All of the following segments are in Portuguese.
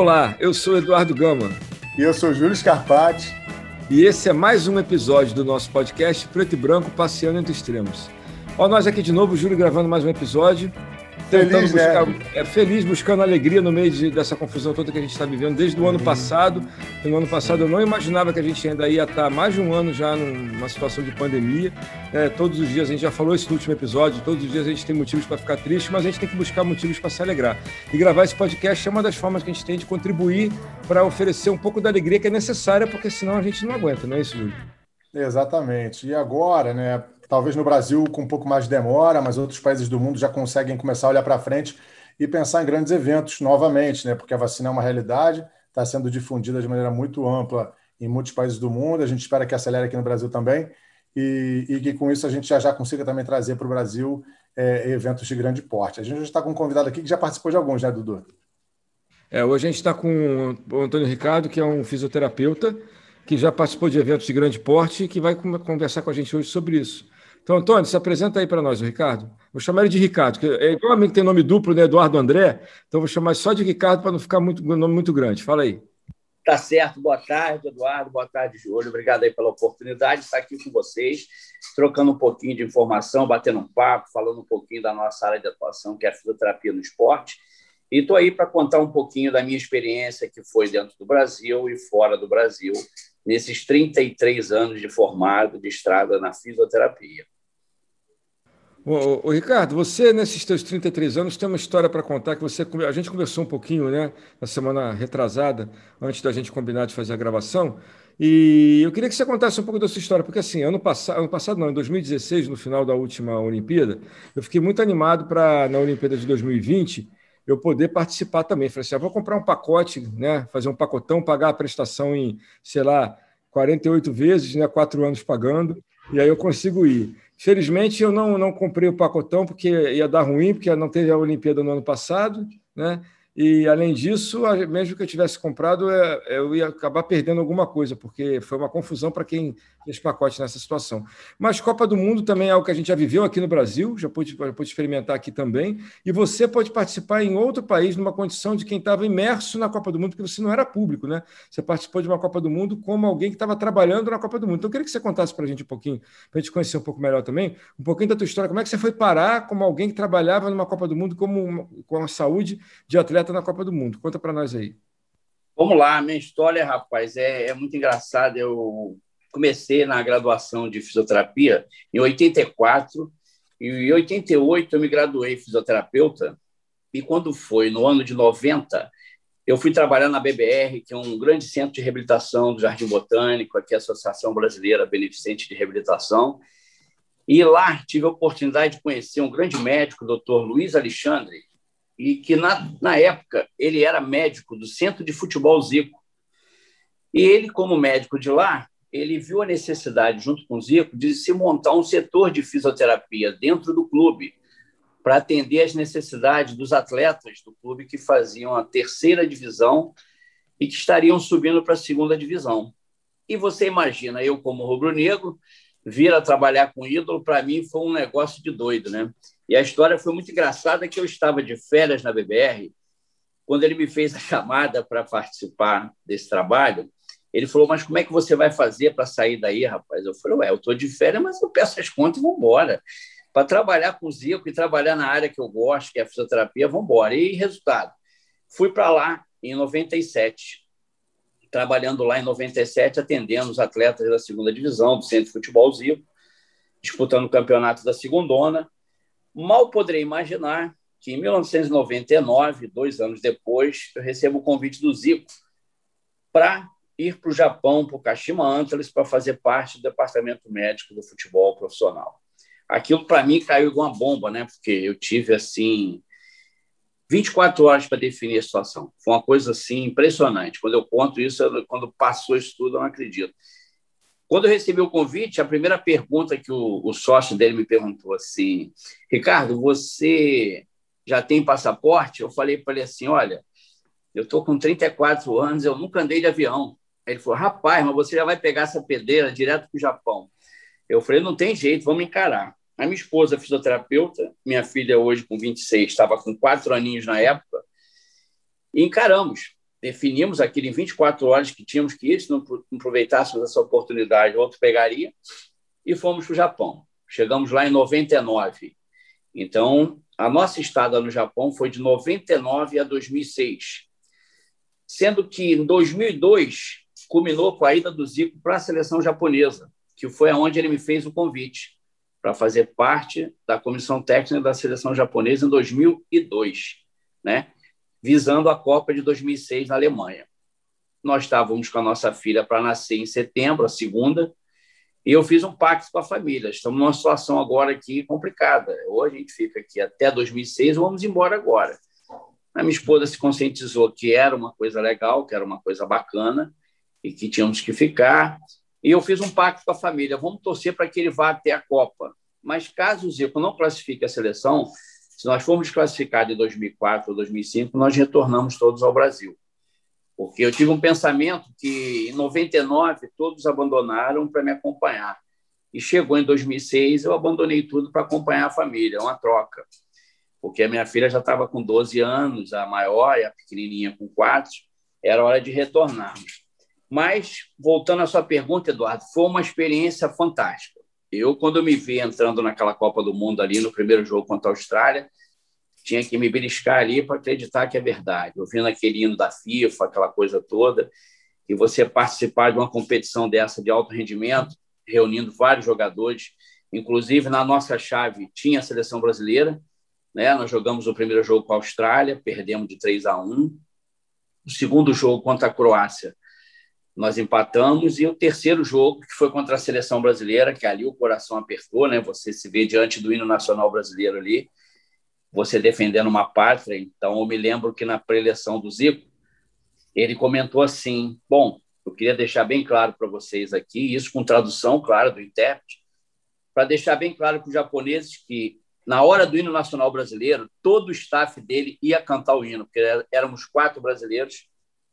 Olá, eu sou Eduardo Gama. E eu sou Júlio Scarpati. E esse é mais um episódio do nosso podcast Preto e Branco Passeando entre Extremos. Ó, nós aqui de novo, Júlio gravando mais um episódio Feliz, buscar, né? é, feliz, buscando alegria no meio de, dessa confusão toda que a gente está vivendo desde o ano passado. No ano passado eu não imaginava que a gente ainda ia estar mais de um ano já numa situação de pandemia. É, todos os dias, a gente já falou isso no último episódio, todos os dias a gente tem motivos para ficar triste, mas a gente tem que buscar motivos para se alegrar. E gravar esse podcast é uma das formas que a gente tem de contribuir para oferecer um pouco da alegria que é necessária, porque senão a gente não aguenta, não é isso, Júlio? Exatamente. E agora, né? Talvez no Brasil com um pouco mais de demora, mas outros países do mundo já conseguem começar a olhar para frente e pensar em grandes eventos novamente, né? Porque a vacina é uma realidade, está sendo difundida de maneira muito ampla em muitos países do mundo. A gente espera que acelere aqui no Brasil também e, e que com isso a gente já, já consiga também trazer para o Brasil é, eventos de grande porte. A gente está com um convidado aqui que já participou de alguns, né, Dudu? É, hoje a gente está com o Antônio Ricardo, que é um fisioterapeuta que já participou de eventos de grande porte e que vai conversar com a gente hoje sobre isso. Então, Antônio, se apresenta aí para nós, o Ricardo. Vou chamar ele de Ricardo, que é igual a mim que tem nome duplo, né? Eduardo André. Então, vou chamar só de Ricardo para não ficar muito nome muito grande. Fala aí. Tá certo. Boa tarde, Eduardo. Boa tarde, Júlio. Obrigado aí pela oportunidade de estar aqui com vocês, trocando um pouquinho de informação, batendo um papo, falando um pouquinho da nossa área de atuação, que é a fisioterapia no esporte. E estou aí para contar um pouquinho da minha experiência que foi dentro do Brasil e fora do Brasil, nesses 33 anos de formado de estrada na fisioterapia. Ô, ô, Ricardo, você nesses seus 33 anos tem uma história para contar que você a gente conversou um pouquinho, né, na semana retrasada, antes da gente combinar de fazer a gravação, e eu queria que você contasse um pouco da sua história, porque assim, ano passado, ano passado não, em 2016, no final da última Olimpíada, eu fiquei muito animado para na Olimpíada de 2020 eu poder participar também. Falei assim, ah, vou comprar um pacote, né, fazer um pacotão, pagar a prestação em, sei lá, 48 vezes, né, quatro anos pagando, e aí eu consigo ir. Felizmente, eu não, não comprei o pacotão porque ia dar ruim, porque não teve a Olimpíada no ano passado, né? E, além disso, mesmo que eu tivesse comprado, é, eu ia acabar perdendo alguma coisa, porque foi uma confusão para quem fez pacote nessa situação. Mas Copa do Mundo também é algo que a gente já viveu aqui no Brasil, já pôde, já pôde experimentar aqui também, e você pode participar em outro país numa condição de quem estava imerso na Copa do Mundo, porque você não era público, né? Você participou de uma Copa do Mundo como alguém que estava trabalhando na Copa do Mundo. Então, eu queria que você contasse para a gente um pouquinho, para a gente conhecer um pouco melhor também, um pouquinho da tua história, como é que você foi parar como alguém que trabalhava numa Copa do Mundo como uma, com a saúde de atleta na Copa do Mundo. Conta para nós aí. Vamos lá, minha história, rapaz, é, é muito engraçada. Eu comecei na graduação de fisioterapia em 84 e em 88 eu me graduei fisioterapeuta e quando foi no ano de 90 eu fui trabalhar na BBR, que é um grande centro de reabilitação do Jardim Botânico, aqui a Associação Brasileira Beneficente de Reabilitação. E lá tive a oportunidade de conhecer um grande médico, o doutor Luiz Alexandre, e que na, na época ele era médico do Centro de Futebol Zico. E ele, como médico de lá, ele viu a necessidade, junto com o Zico, de se montar um setor de fisioterapia dentro do clube para atender às necessidades dos atletas do clube que faziam a terceira divisão e que estariam subindo para a segunda divisão. E você imagina, eu como rubro-negro, vir a trabalhar com ídolo, para mim foi um negócio de doido, né? E a história foi muito engraçada que eu estava de férias na BBR, quando ele me fez a chamada para participar desse trabalho, ele falou, mas como é que você vai fazer para sair daí, rapaz? Eu falei, ué, eu estou de férias, mas eu peço as contas e vou embora. Para trabalhar com o Zico e trabalhar na área que eu gosto, que é a fisioterapia, vamos embora. E resultado, fui para lá em 97, trabalhando lá em 97, atendendo os atletas da segunda divisão, do Centro de Futebol Zico, disputando o campeonato da segundona, Mal poderei imaginar que em 1999, dois anos depois, eu recebo o convite do Zico para ir para o Japão, para o Kashima Antlers, para fazer parte do departamento médico do futebol profissional. Aquilo, para mim, caiu igual uma bomba, né? porque eu tive, assim, 24 horas para definir a situação. Foi uma coisa, assim, impressionante. Quando eu conto isso, eu, quando passou isso tudo, eu não acredito. Quando eu recebi o convite, a primeira pergunta que o, o sócio dele me perguntou assim, Ricardo, você já tem passaporte? Eu falei para ele assim, olha, eu estou com 34 anos, eu nunca andei de avião. Ele falou, rapaz, mas você já vai pegar essa pedreira direto para o Japão. Eu falei, não tem jeito, vamos encarar. A minha esposa é fisioterapeuta, minha filha hoje com 26, estava com quatro aninhos na época, e encaramos. Definimos aquilo em 24 horas que tínhamos que ir, se não aproveitássemos essa oportunidade, outro pegaria, e fomos para o Japão. Chegamos lá em 99. Então, a nossa estada no Japão foi de 99 a 2006, sendo que em 2002 culminou com a ida do Zico para a seleção japonesa, que foi aonde ele me fez o convite para fazer parte da comissão técnica da seleção japonesa em 2002, né? Visando a Copa de 2006 na Alemanha. Nós estávamos com a nossa filha para nascer em setembro, a segunda, e eu fiz um pacto com a família. Estamos numa situação agora aqui complicada. Hoje a gente fica aqui até 2006, vamos embora agora. A minha esposa se conscientizou que era uma coisa legal, que era uma coisa bacana e que tínhamos que ficar. E eu fiz um pacto com a família. Vamos torcer para que ele vá até a Copa. Mas caso o Zico não classifique a seleção, se nós formos classificados em 2004 ou 2005, nós retornamos todos ao Brasil. Porque eu tive um pensamento que em 99 todos abandonaram para me acompanhar. E chegou em 2006, eu abandonei tudo para acompanhar a família, uma troca. Porque a minha filha já estava com 12 anos, a maior e a pequenininha com 4, era hora de retornarmos. Mas, voltando à sua pergunta, Eduardo, foi uma experiência fantástica. Eu, quando me vi entrando naquela Copa do Mundo ali no primeiro jogo contra a Austrália, tinha que me beliscar ali para acreditar que é verdade. Ouvindo aquele hino da FIFA, aquela coisa toda, e você participar de uma competição dessa de alto rendimento, reunindo vários jogadores, inclusive na nossa chave tinha a seleção brasileira, né? Nós jogamos o primeiro jogo com a Austrália, perdemos de 3 a 1. O segundo jogo contra a Croácia, nós empatamos e o terceiro jogo, que foi contra a seleção brasileira, que ali o coração apertou, né? Você se vê diante do hino nacional brasileiro ali, você defendendo uma pátria. Então, eu me lembro que na preleção do Zico, ele comentou assim: Bom, eu queria deixar bem claro para vocês aqui, isso com tradução, claro, do intérprete, para deixar bem claro para os japoneses que, na hora do hino nacional brasileiro, todo o staff dele ia cantar o hino, porque éramos quatro brasileiros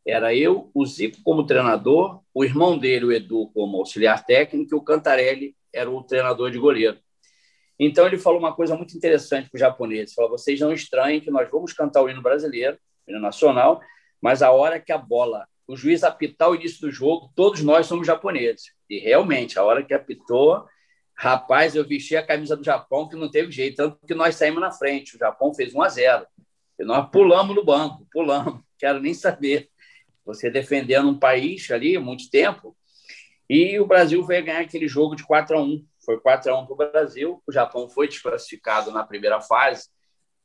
era eu, o Zico como treinador, o irmão dele, o Edu, como auxiliar técnico, e o Cantarelli era o treinador de goleiro. Então ele falou uma coisa muito interessante para os japoneses. Falou: vocês não estranhem que nós vamos cantar o hino brasileiro, o hino nacional, mas a hora que a bola, o juiz apitar o início do jogo, todos nós somos japoneses. E realmente, a hora que apitou, rapaz, eu vesti a camisa do Japão que não teve jeito, tanto que nós saímos na frente. O Japão fez 1 a 0 e nós pulamos no banco, pulamos, quero nem saber você defendendo um país ali muito tempo. E o Brasil veio ganhar aquele jogo de 4 a 1 Foi 4 a 1 para o Brasil. O Japão foi desclassificado na primeira fase,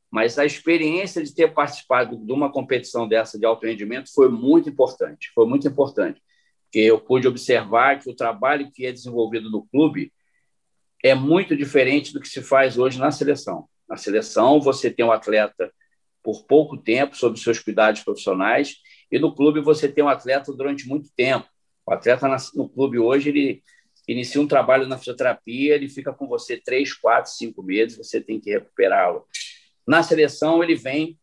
mas a experiência de ter participado de uma competição dessa de alto rendimento foi muito importante. Foi muito importante. Porque eu pude observar que o trabalho que é desenvolvido no clube é muito diferente do que se faz hoje na seleção. Na seleção, você tem um atleta por pouco tempo sob seus cuidados profissionais e no clube você tem um atleta durante muito tempo. O atleta no clube hoje, ele inicia um trabalho na fisioterapia, ele fica com você três, quatro, cinco meses, você tem que recuperá-lo. Na seleção, ele vem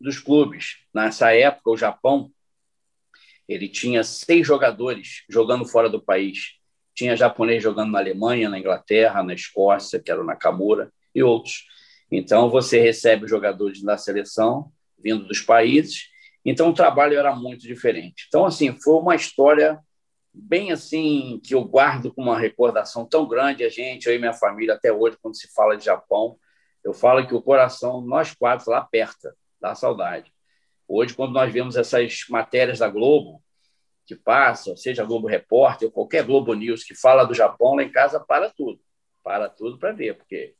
dos clubes. Nessa época, o Japão, ele tinha seis jogadores jogando fora do país. Tinha japonês jogando na Alemanha, na Inglaterra, na Escócia, que era o Nakamura, e outros. Então, você recebe os jogadores da seleção, vindo dos países, então o trabalho era muito diferente. Então, assim, foi uma história bem assim que eu guardo com uma recordação tão grande a gente, eu e minha família até hoje quando se fala de Japão, eu falo que o coração nós quatro lá aperta, dá saudade. Hoje quando nós vemos essas matérias da Globo que passam, seja Globo Repórter ou qualquer Globo News que fala do Japão lá em casa para tudo, para tudo para ver, porque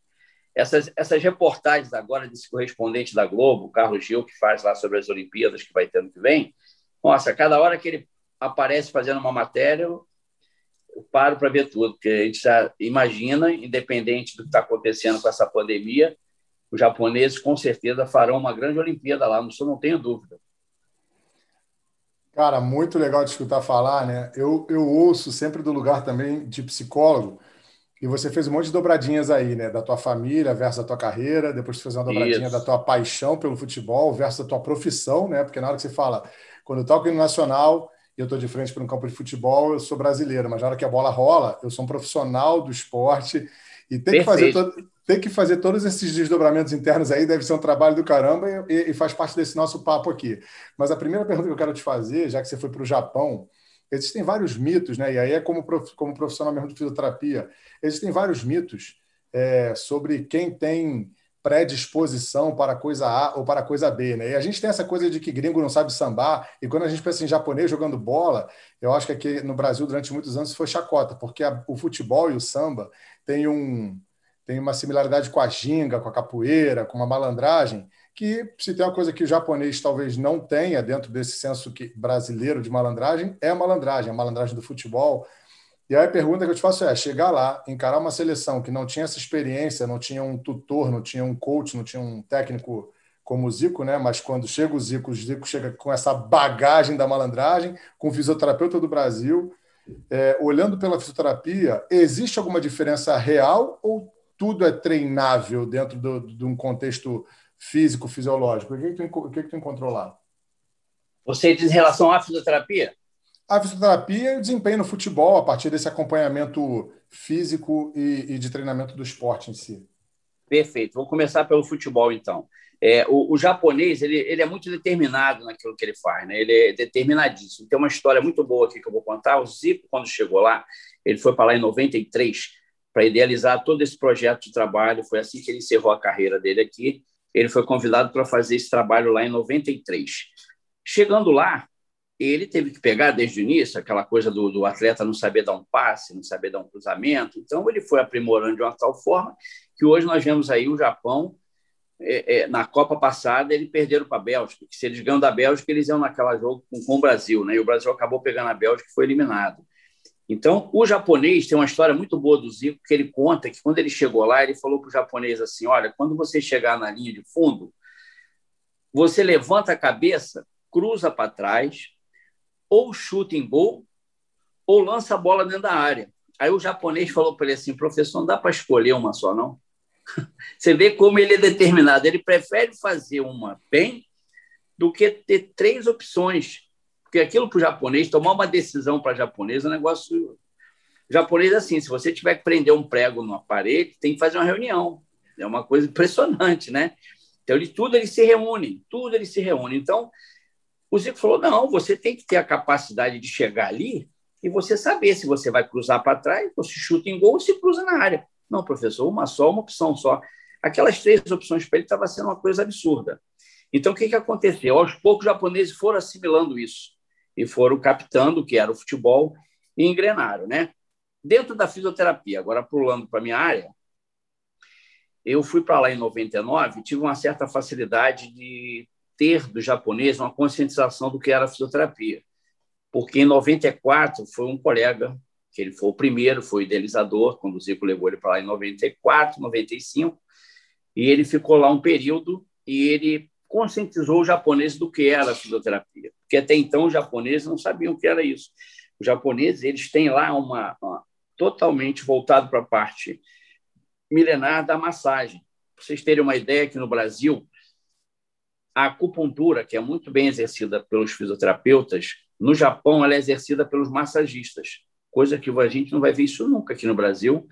essas, essas reportagens agora desse correspondente da Globo, Carlos Gil, que faz lá sobre as Olimpíadas que vai ter ano que vem, nossa, cada hora que ele aparece fazendo uma matéria, eu, paro para ver tudo, porque a gente já imagina, independente do que está acontecendo com essa pandemia, os japoneses com certeza farão uma grande Olimpíada lá, isso não tenho dúvida. Cara, muito legal de escutar falar, né? Eu, eu ouço sempre do lugar também de psicólogo, e você fez um monte de dobradinhas aí, né? Da tua família versus a tua carreira, depois você fez uma dobradinha Isso. da tua paixão pelo futebol versus a tua profissão, né? Porque na hora que você fala, quando eu toco no Nacional e eu estou de frente para um campo de futebol, eu sou brasileiro, mas na hora que a bola rola, eu sou um profissional do esporte e tem que fazer todo, tem que fazer todos esses desdobramentos internos aí, deve ser um trabalho do caramba e, e, faz parte desse nosso papo aqui. Mas a primeira pergunta que eu quero te fazer, já que você foi para o Japão, existem vários mitos, né? E aí é como, como profissional mesmo de fisioterapia, existem vários mitos é, sobre quem tem predisposição para coisa A ou para coisa B, né? E a gente tem essa coisa de que gringo não sabe sambar, e quando a gente pensa em japonês jogando bola, eu acho que aqui no Brasil durante muitos anos foi chacota, porque a, o futebol e o samba têm um tem uma similaridade com a ginga, com a capoeira, com a malandragem, que se tem uma coisa que o japonês talvez não tenha dentro desse senso que, brasileiro de malandragem, é a malandragem, a malandragem do futebol. E aí a pergunta que eu te faço é: chegar lá, encarar uma seleção que não tinha essa experiência, não tinha um tutor, não tinha um coach, não tinha um técnico como o Zico, né? Mas quando chega o Zico, o Zico chega com essa bagagem da malandragem, com o fisioterapeuta do Brasil. É, olhando pela fisioterapia, existe alguma diferença real ou tudo é treinável dentro de um contexto físico, fisiológico? O que, que, tu, o que, que tu encontrou lá? Você diz em relação à fisioterapia? A fisioterapia e o desempenho no futebol, a partir desse acompanhamento físico e, e de treinamento do esporte em si. Perfeito. Vou começar pelo futebol, então. É, o, o, japonês ele, ele é muito determinado naquilo que ele faz, né? ele é determinadíssimo. Tem uma história muito boa aqui que eu vou contar. O Zico, quando chegou lá, ele foi para lá em 93 para idealizar todo esse projeto de trabalho. Foi assim que ele encerrou a carreira dele aqui. Ele foi convidado para fazer esse trabalho lá em 93. Chegando lá, ele teve que pegar desde o início aquela coisa do, do, atleta não saber dar um passe, não saber dar um cruzamento. Então, ele foi aprimorando de uma tal forma que hoje nós vemos aí o Japão, é, é, na Copa passada, eles perderam para a Bélgica. Se eles ganham da Bélgica, eles iam naquela jogo com, com o Brasil. Né? E o Brasil acabou pegando a Bélgica e foi eliminado. Então, o japonês tem uma história muito boa do Zico, que ele conta que quando ele chegou lá, ele falou para o japonês assim: olha, quando você chegar na linha de fundo, você levanta a cabeça, cruza para trás, ou chuta em gol, ou lança a bola dentro da área. Aí o japonês falou para ele assim: professor, não dá para escolher uma só, não? Você vê como ele é determinado. Ele prefere fazer uma bem do que ter três opções porque aquilo para o japonês, tomar uma decisão para japonês é um negócio. O japonês, assim, se você tiver que prender um prego no aparelho, tem que fazer uma reunião. É uma coisa impressionante, né? Então, ele, tudo eles se reúnem, tudo eles se reúnem. Então, o Zico falou: não, você tem que ter a capacidade de chegar ali e você saber se você vai cruzar para trás, ou se chuta em gol ou se cruza na área. Não, professor, uma só, uma opção só. Aquelas três opções para ele estava sendo uma coisa absurda. Então, o que, que aconteceu? Aos poucos, os japoneses foram assimilando isso e foram captando o que era o futebol e engrenaram, né? Dentro da fisioterapia, agora pulando para a minha área, eu fui para lá em 99 tive uma certa facilidade de ter do japonês uma conscientização do que era fisioterapia. Porque em 94 foi um colega, que ele foi o primeiro, foi o idealizador, quando o Zico levou ele para lá em 94, 95, e ele ficou lá um período e ele conscientizou o japonês do que era fisioterapia porque até então os japoneses não sabiam o que era isso. Os japoneses eles têm lá uma, uma totalmente voltado para a parte milenar da massagem. Para vocês terem uma ideia, aqui no Brasil, a acupuntura, que é muito bem exercida pelos fisioterapeutas, no Japão ela é exercida pelos massagistas, coisa que a gente não vai ver isso nunca aqui no Brasil.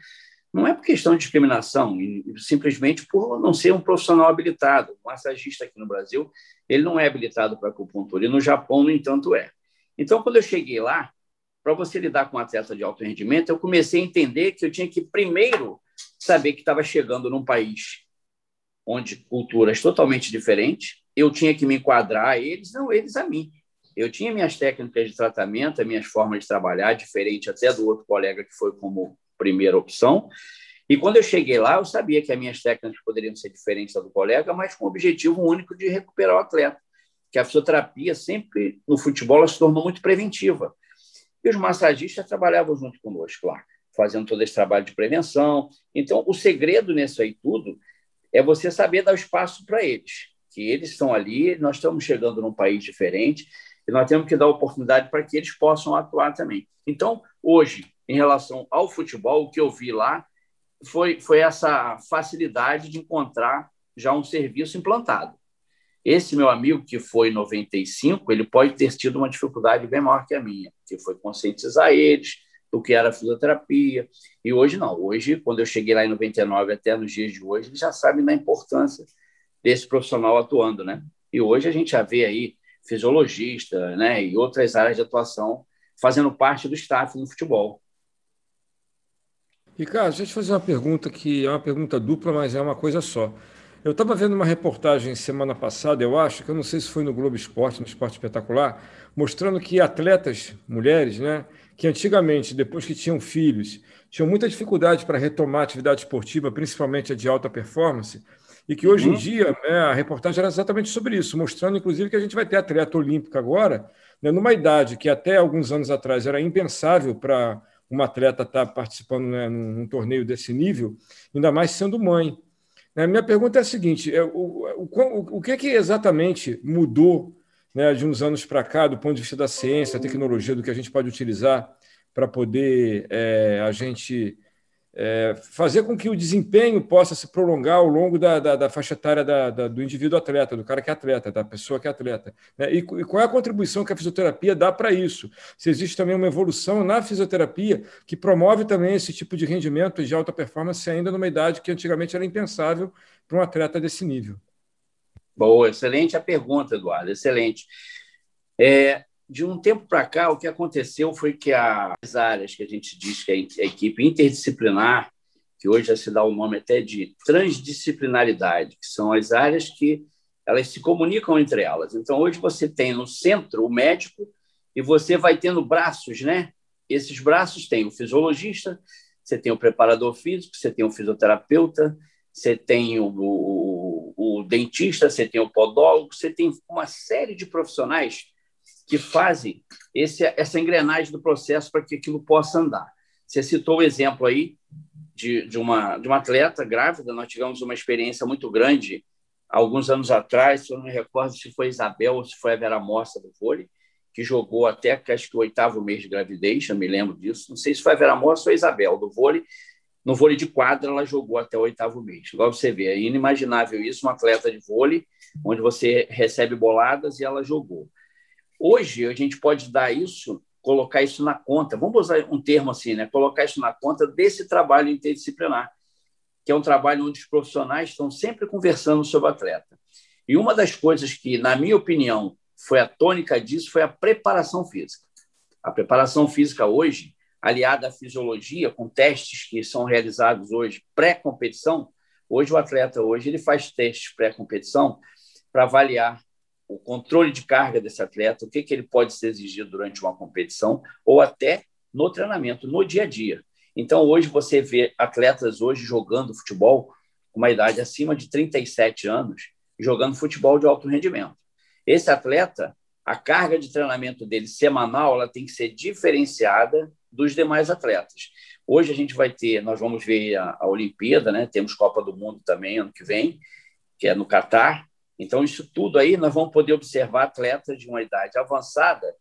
Não é por questão de discriminação, simplesmente por não ser um profissional habilitado. O massagista aqui no Brasil, ele não é habilitado para acupuntura, e no Japão, no entanto, é. Então, quando eu cheguei lá, para você lidar com um atleta de alto rendimento, eu comecei a entender que eu tinha que primeiro saber que estava chegando num país onde culturas totalmente diferentes, eu tinha que me enquadrar a eles, não eles a mim. Eu tinha minhas técnicas de tratamento, as minhas formas de trabalhar, diferente até do outro colega que foi como primeira opção. E quando eu cheguei lá, eu sabia que as minhas técnicas poderiam ser diferentes do colega, mas com o objetivo único de recuperar o atleta. Que a fisioterapia sempre no futebol se tornou muito preventiva. E os massagistas trabalhavam junto conosco lá, fazendo todo esse trabalho de prevenção. Então, o segredo nisso aí tudo é você saber dar espaço para eles, que eles estão ali, nós estamos chegando num país diferente e nós temos que dar oportunidade para que eles possam atuar também. Então, hoje, em relação ao futebol, o que eu vi lá foi, foi essa facilidade de encontrar já um serviço implantado. Esse meu amigo, que foi em 95, ele pode ter tido uma dificuldade bem maior que a minha, que foi conscientizar eles, o que era fisioterapia. E hoje não. Hoje, quando eu cheguei lá em 99 até nos dias de hoje, eles já sabem da importância desse profissional atuando, né? E hoje a gente já vê aí fisiologista, né, e outras áreas de atuação fazendo parte do staff no futebol. Ricardo, deixa eu te fazer uma pergunta que é uma pergunta dupla, mas é uma coisa só. Eu estava vendo uma reportagem semana passada, eu acho, que eu não sei se foi no Globo Esporte, no Esporte Espetacular, mostrando que atletas, mulheres, né, que antigamente, depois que tinham filhos, tinham muita dificuldade para retomar a atividade esportiva, principalmente a de alta performance, e que hoje uhum. em dia né, a reportagem era exatamente sobre isso, mostrando inclusive que a gente vai ter atleta olímpica agora, né, numa idade que até alguns anos atrás era impensável para uma atleta estar tá participando né, num, torneio desse nível, ainda mais sendo mãe. Né, minha pergunta é a seguinte: é, o, o, o, que, que exatamente mudou né, de uns anos para cá, do ponto de vista da ciência, tecnologia, do que a gente pode utilizar para poder é, a gente é, fazer com que o desempenho possa se prolongar ao longo da, da, da faixa etária da, do indivíduo atleta, do cara que é atleta, da pessoa que é atleta. Né? E, e, qual é a contribuição que a fisioterapia dá para isso? Se existe também uma evolução na fisioterapia que promove também esse tipo de rendimento de alta performance ainda numa idade que antigamente era impensável para um atleta desse nível. Boa, excelente a pergunta, Eduardo, excelente. É, de um tempo para cá, o que aconteceu foi que as áreas que a gente diz que é a equipe interdisciplinar, que hoje já se dá o nome até de transdisciplinaridade, que são as áreas que elas se comunicam entre elas. Então, hoje você tem no centro o médico e você vai tendo braços, né? Esses braços têm o fisiologista, você tem o preparador físico, você tem o fisioterapeuta, você tem o, o, o dentista, você tem o podólogo, você tem uma série de profissionais que fazem esse, essa engrenagem do processo para que aquilo possa andar. Você citou o exemplo aí de, de, uma, de uma atleta grávida, nós tivemos uma experiência muito grande alguns anos atrás, eu não me recordo se foi Isabel ou se foi a Vera Mossa do vôlei, que jogou até acho que o oitavo mês de gravidez, eu me lembro disso. Não sei se foi a Vera Mossa ou a Isabel do vôlei. No vôlei de quadra, ela jogou até o oitavo mês. Igual você vê, é inimaginável isso, uma atleta de vôlei, onde você recebe boladas e ela jogou. Hoje, a gente pode dar isso, colocar isso na conta, vamos usar um termo assim, né? colocar isso na conta desse trabalho interdisciplinar, que é um trabalho onde os profissionais estão sempre conversando sobre o atleta. E uma das coisas que, na minha opinião, foi a tônica disso foi a preparação física. A preparação física hoje, aliada à fisiologia, com testes que são realizados hoje pré-competição, hoje o atleta hoje ele faz testes pré-competição para avaliar o controle de carga desse atleta, o que, que ele pode ser exigido durante uma competição ou até no treinamento, no dia a dia. Então, hoje você vê atletas hoje jogando futebol com uma idade acima de 37 anos, jogando futebol de alto rendimento. Esse atleta, a carga de treinamento dele semanal, ela tem que ser diferenciada dos demais atletas. Hoje a gente vai ter, nós vamos ver a, a Olimpíada, né? Temos Copa do Mundo também ano que vem, que é no Catar, então, isso tudo aí nós vamos poder observar atletas de uma idade avançada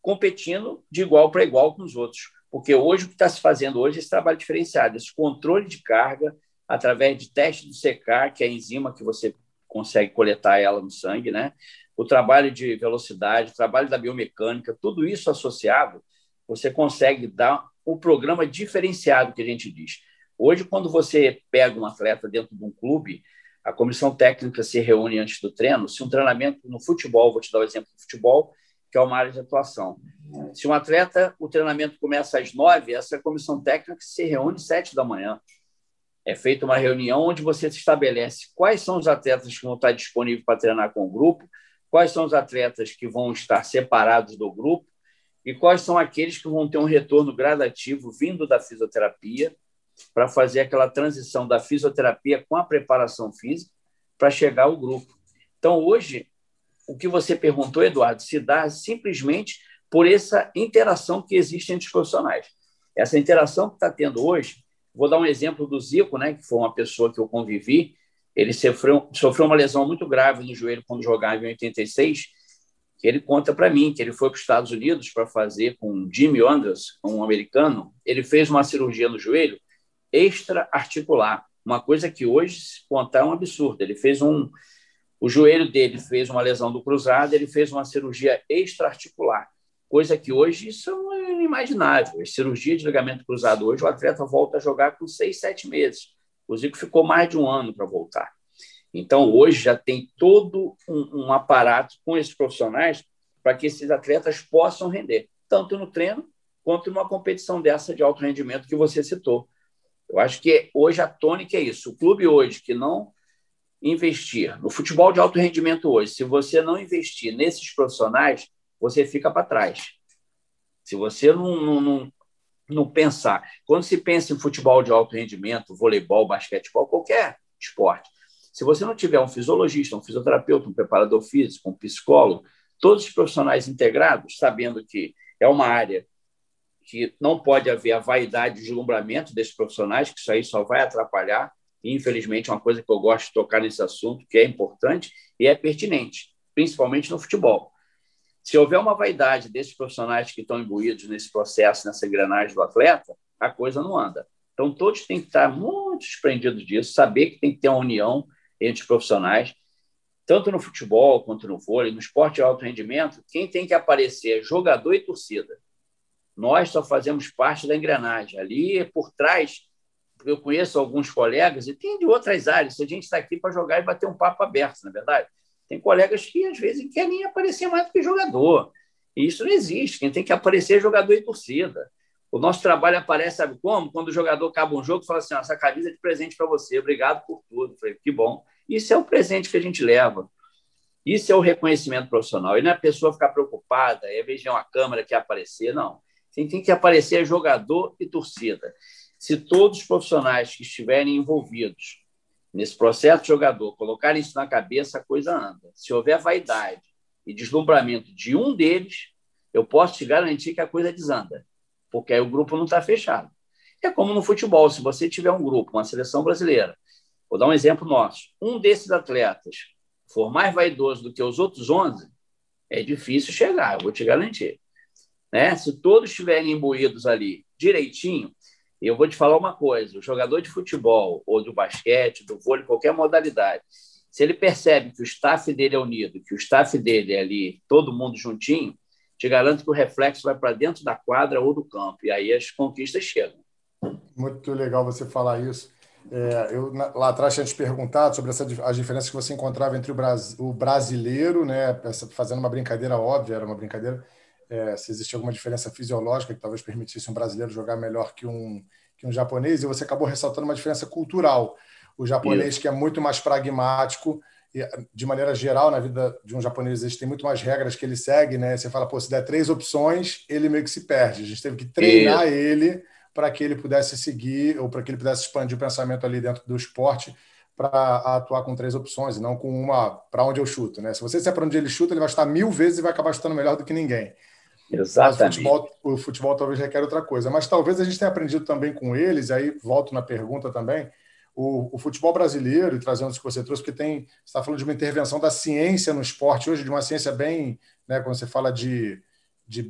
competindo de igual para igual com os outros. Porque hoje o que está se fazendo hoje é esse trabalho diferenciado, esse controle de carga através de teste do secar, que é a enzima que você consegue coletar ela no sangue, né? O trabalho de velocidade, o trabalho da biomecânica, tudo isso associado, você consegue dar um programa diferenciado que a gente diz. Hoje, quando você pega um atleta dentro de um clube, a comissão técnica se reúne antes do treino. Se um treinamento no futebol, vou te dar o exemplo do futebol, que é uma área de atuação. Se um atleta, o treinamento começa às nove, essa comissão técnica se reúne às sete da manhã. É feita uma reunião onde você se estabelece quais são os atletas que vão estar disponíveis para treinar com o grupo, quais são os atletas que vão estar separados do grupo e quais são aqueles que vão ter um retorno gradativo vindo da fisioterapia para fazer aquela transição da fisioterapia com a preparação física para chegar ao grupo. Então, hoje, o que você perguntou, Eduardo, se dá simplesmente por essa interação que existe entre os profissionais. Essa interação que está tendo hoje, vou dar um exemplo do Zico, né, que foi uma pessoa que eu convivi, ele sofreu, sofreu uma lesão muito grave no joelho quando jogava em 86, que ele conta para mim que ele foi para os Estados Unidos para fazer com Jimmy Andrews, um americano, ele fez uma cirurgia no joelho extra-articular, uma coisa que hoje se contar é um absurdo. Ele fez um. O joelho dele fez uma lesão do cruzado, ele fez uma cirurgia extra-articular. coisa que hoje isso é inimaginável. A cirurgia de ligamento cruzado hoje, o atleta volta a jogar com seis, sete meses. O Zico ficou mais de um ano para voltar. Então, hoje já tem todo um, um aparato com esses profissionais para que esses atletas possam render, tanto no treino quanto numa competição dessa de alto rendimento que você citou. Eu acho que hoje a tônica é isso. O clube hoje que não investir no futebol de alto rendimento hoje, se você não investir nesses profissionais, você fica para trás. Se você não, não, não, não, pensar. Quando se pensa em futebol de alto rendimento, voleibol, basquetebol, qualquer esporte, se você não tiver um fisiologista, um fisioterapeuta, um preparador físico, um psicólogo, todos os profissionais integrados, sabendo que é uma área que não pode haver a vaidade e deslumbramento desses profissionais, que isso aí só vai atrapalhar. E, infelizmente, é uma coisa que eu gosto de tocar nesse assunto, que é importante e é pertinente, principalmente no futebol. Se houver uma vaidade desses profissionais que estão imbuídos nesse processo, nessa engrenagem do atleta, a coisa não anda. Então, todos têm que estar muito desprendidos disso, saber que tem que ter uma união entre os profissionais, tanto no futebol quanto no vôlei, no esporte de alto rendimento, quem tem que aparecer é jogador e torcida. Nós só fazemos parte da engrenagem. Ali por trás, eu conheço alguns colegas e tem de outras áreas. A gente está aqui para jogar e bater um papo aberto, na é verdade. Tem colegas que às vezes querem aparecer mais do que jogador. E isso não existe. Quem tem que aparecer é jogador e torcida. O nosso trabalho aparece, sabe como? Quando o jogador acaba um jogo fala assim: essa camisa é de presente para você, obrigado por tudo. Eu falei, que bom. Isso é o presente que a gente leva. Isso é o reconhecimento profissional. E não é a pessoa ficar preocupada, é ver uma câmera que aparecer, não. Quem tem que aparecer jogador e torcida. Se todos os profissionais que estiverem envolvidos nesse processo jogador colocarem isso na cabeça, a coisa anda. Se houver vaidade e deslumbramento de um deles, eu posso te garantir que a coisa desanda porque aí o grupo não está fechado. É como no futebol, se você tiver um grupo, uma seleção brasileira, vou dar um exemplo nosso, um desses atletas for mais vaidoso do que os outros 11, é difícil chegar, eu vou te garantir. Né? Se todos estiverem imbuídos ali direitinho, eu vou te falar uma coisa: o jogador de futebol, ou do basquete, do vôlei, qualquer modalidade, se ele percebe que o staff dele é unido, que o staff dele é ali, todo mundo juntinho, te garanto que o reflexo vai para dentro da quadra ou do campo, e aí as conquistas chegam. Muito legal você falar isso. É, eu lá atrás tinha te perguntado sobre essa, as diferenças que você encontrava entre o, Bras, o brasileiro, né, fazendo uma brincadeira óbvia, era uma brincadeira, é, se existia alguma diferença fisiológica que talvez permitisse um brasileiro jogar melhor que um, que um japonês, e você acabou ressaltando uma diferença cultural. O japonês, Isso. que é muito mais pragmático, de maneira geral, na vida de um japonês, existem muito mais regras que ele segue, né? Você fala, pô, se der três opções, ele meio que se perde. A gente teve que treinar e... ele para que ele pudesse seguir ou para que ele pudesse expandir o pensamento ali dentro do esporte para atuar com três opções e não com uma para onde eu chuto, né? Se você disser para onde ele chuta, ele vai estar mil vezes e vai acabar chutando melhor do que ninguém. Exatamente. O futebol, o futebol talvez requer outra coisa, mas talvez a gente tenha aprendido também com eles, aí volto na pergunta também, o, o, futebol brasileiro, e trazendo isso que você trouxe, porque tem, você está falando de uma intervenção da ciência no esporte hoje, de uma ciência bem, né, quando você fala de, de,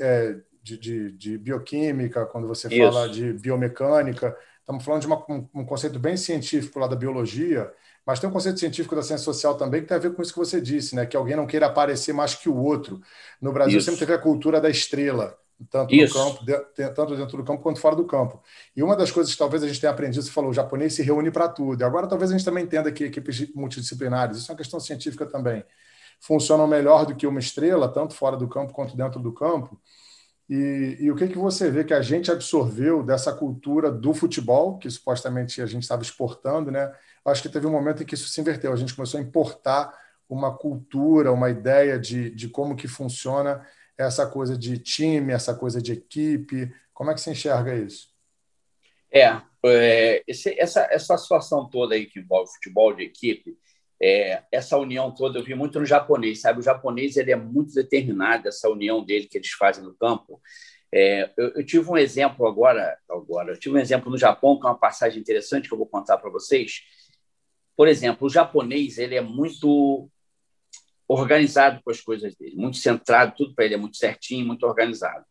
é, de, de, de, bioquímica, quando você isso. fala de biomecânica, estamos falando de uma, um, um, conceito bem científico lá da biologia, mas tem um conceito científico da ciência social também que tem a ver com isso que você disse, né, que alguém não queira aparecer mais que o outro. No Brasil isso. sempre teve a cultura da estrela, tanto campo, de, tanto dentro do campo quanto fora do campo. E uma das coisas que talvez a gente tenha aprendido, você falou, o japonês se reúne para tudo. E agora talvez a gente também entenda que equipes multidisciplinares, isso é uma questão científica também, funcionam melhor do que uma estrela, tanto fora do campo quanto dentro do campo. E, e o que, que você vê que a gente absorveu dessa cultura do futebol, que supostamente a gente estava exportando, né? Acho que teve um momento em que isso se inverteu. A gente começou a importar uma cultura, uma ideia de, de como que funciona essa coisa de time, essa coisa de equipe? Como é que você enxerga isso? É, é esse, essa, essa situação toda aí que envolve futebol de equipe, é, essa união toda eu vi muito no japonês, sabe? O japonês ele é muito determinado, essa união dele que eles fazem no campo. É, eu, eu, tive um exemplo agora, agora, eu tive um exemplo no Japão, que é uma passagem interessante que eu vou contar para vocês. Por exemplo, o japonês ele é muito organizado com as coisas dele, muito centrado, tudo para ele é muito certinho, muito organizado.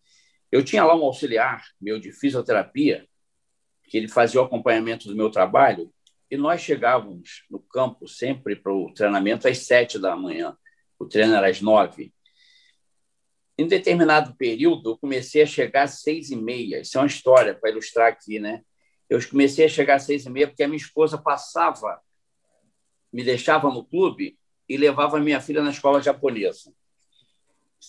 Eu tinha lá um auxiliar meu de fisioterapia, que ele fazia o acompanhamento do meu trabalho, e nós chegávamos no campo sempre para o treinamento às sete da manhã. O treino era às nove. em determinado período, eu comecei a chegar às seis e meia. Isso é uma história para ilustrar aqui, né? Eu comecei a chegar às seis e meia porque a minha esposa passava, me deixava no clube e levava minha filha na escola japonesa.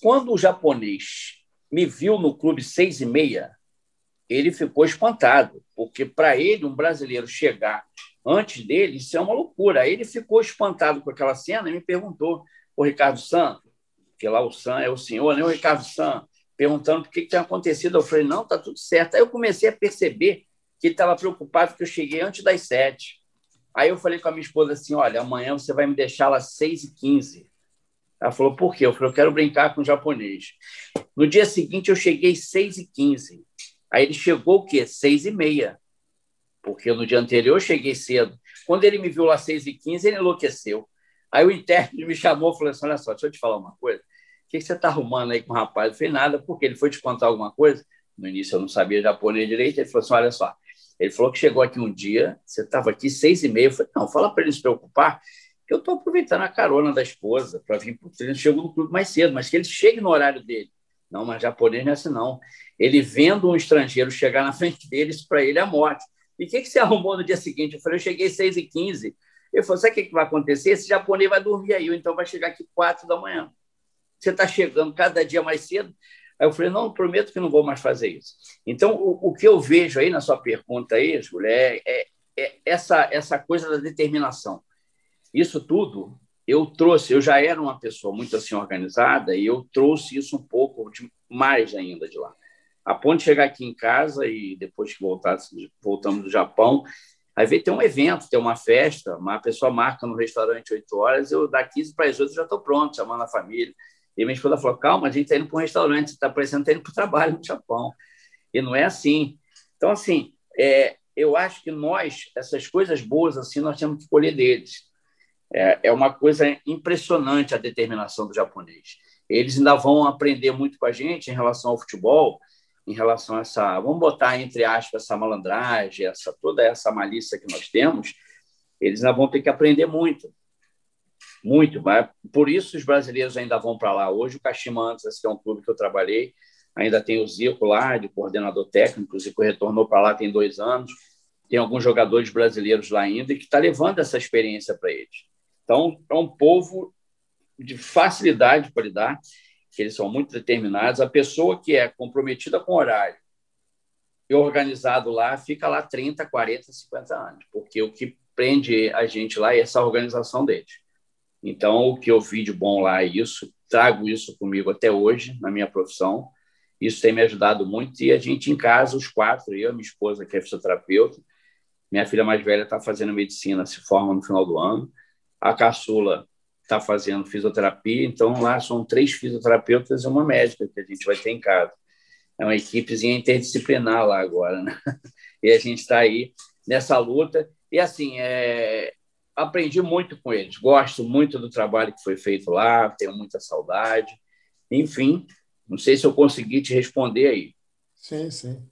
Quando o japonês me viu no clube seis e meia, ele ficou espantado, porque para ele, um brasileiro chegar antes dele, isso é uma loucura. Aí ele ficou espantado com aquela cena e me perguntou, o Ricardo San, que lá o San é o senhor, né? O Ricardo San, perguntando o que, que tinha acontecido. Eu falei, não, tá tudo certo. Aí eu comecei a perceber que estava preocupado que eu cheguei antes das sete. Aí eu falei com a minha esposa assim, olha, amanhã você vai me deixar lá às seis e quinze. Ela falou, por quê? Eu falei, eu quero brincar com o japonês. No dia seguinte, eu cheguei seis e quinze. Aí ele chegou o quê? Seis e meia. Porque no dia anterior eu cheguei cedo. Quando ele me viu lá seis e quinze, ele enlouqueceu. Aí o intérprete me chamou e falou assim, olha só, deixa eu te falar uma coisa. O que você está arrumando aí com o rapaz? Eu falei, nada, porque ele foi te contar alguma coisa. No início eu não sabia japonês direito. Ele falou assim, olha só, ele falou que chegou aqui um dia, você estava aqui seis e meia. Eu falei, não, fala para ele se preocupar, que eu estou aproveitando a carona da esposa para vir para o treino. Chegou no clube mais cedo, mas que ele chegue no horário dele. Não, mas japonês não é assim, não. Ele vendo um estrangeiro chegar na frente dele, isso para ele é morte. E o que, que você arrumou no dia seguinte? Eu falei, eu cheguei seis e quinze. Ele falou, sabe o que, que vai acontecer? Esse japonês vai dormir aí, ou então vai chegar aqui quatro da manhã. Você está chegando cada dia mais cedo. Aí eu falei, não, prometo que não vou mais fazer isso. Então, o, o que eu vejo aí na sua pergunta aí, Júlia, é, é, é essa, essa coisa da determinação. Isso tudo eu trouxe, eu já era uma pessoa muito assim organizada e eu trouxe isso um pouco de, mais ainda de lá. A ponto de chegar aqui em casa e depois que voltar, voltamos do Japão, aí vem ter um evento, ter uma festa, uma pessoa marca no restaurante 8 horas, eu da 15 para as 8 já estou pronto, chamando a família. E minha esposa falou: calma, a gente está indo para um restaurante, está parecendo que está indo para o trabalho no Japão. E não é assim. Então, assim, é, eu acho que nós, essas coisas boas, assim, nós temos que colher deles. É, é uma coisa impressionante a determinação do japonês. Eles ainda vão aprender muito com a gente em relação ao futebol, em relação a essa, vamos botar entre aspas, essa malandragem, essa toda essa malícia que nós temos, eles ainda vão ter que aprender muito. Muito, mas por isso os brasileiros ainda vão para lá. Hoje o Kashima que é um clube que eu trabalhei, ainda tem o Zico lá, de coordenador técnico, o Zico retornou para lá tem dois anos, tem alguns jogadores brasileiros lá ainda e que está levando essa experiência para eles. Então, é um povo de facilidade para lidar, que eles são muito determinados. A pessoa que é comprometida com o horário e organizado lá, fica lá 30, 40, 50 anos, porque o que prende a gente lá é essa organização deles. Então, o que eu vi de bom lá é isso, trago isso comigo até hoje, na minha profissão. Isso tem me ajudado muito. E a gente em casa, os quatro, eu, minha esposa, que é fisioterapeuta, minha filha mais velha está fazendo medicina, se forma no final do ano a caçula está fazendo fisioterapia, então lá são três fisioterapeutas e uma médica que a gente vai ter em casa. É uma equipezinha interdisciplinar lá agora, né? E a gente está aí nessa luta. E assim, é... aprendi muito com eles, gosto muito do trabalho que foi feito lá, tenho muita saudade. Enfim, não sei se eu consegui te responder aí. Sim, sim.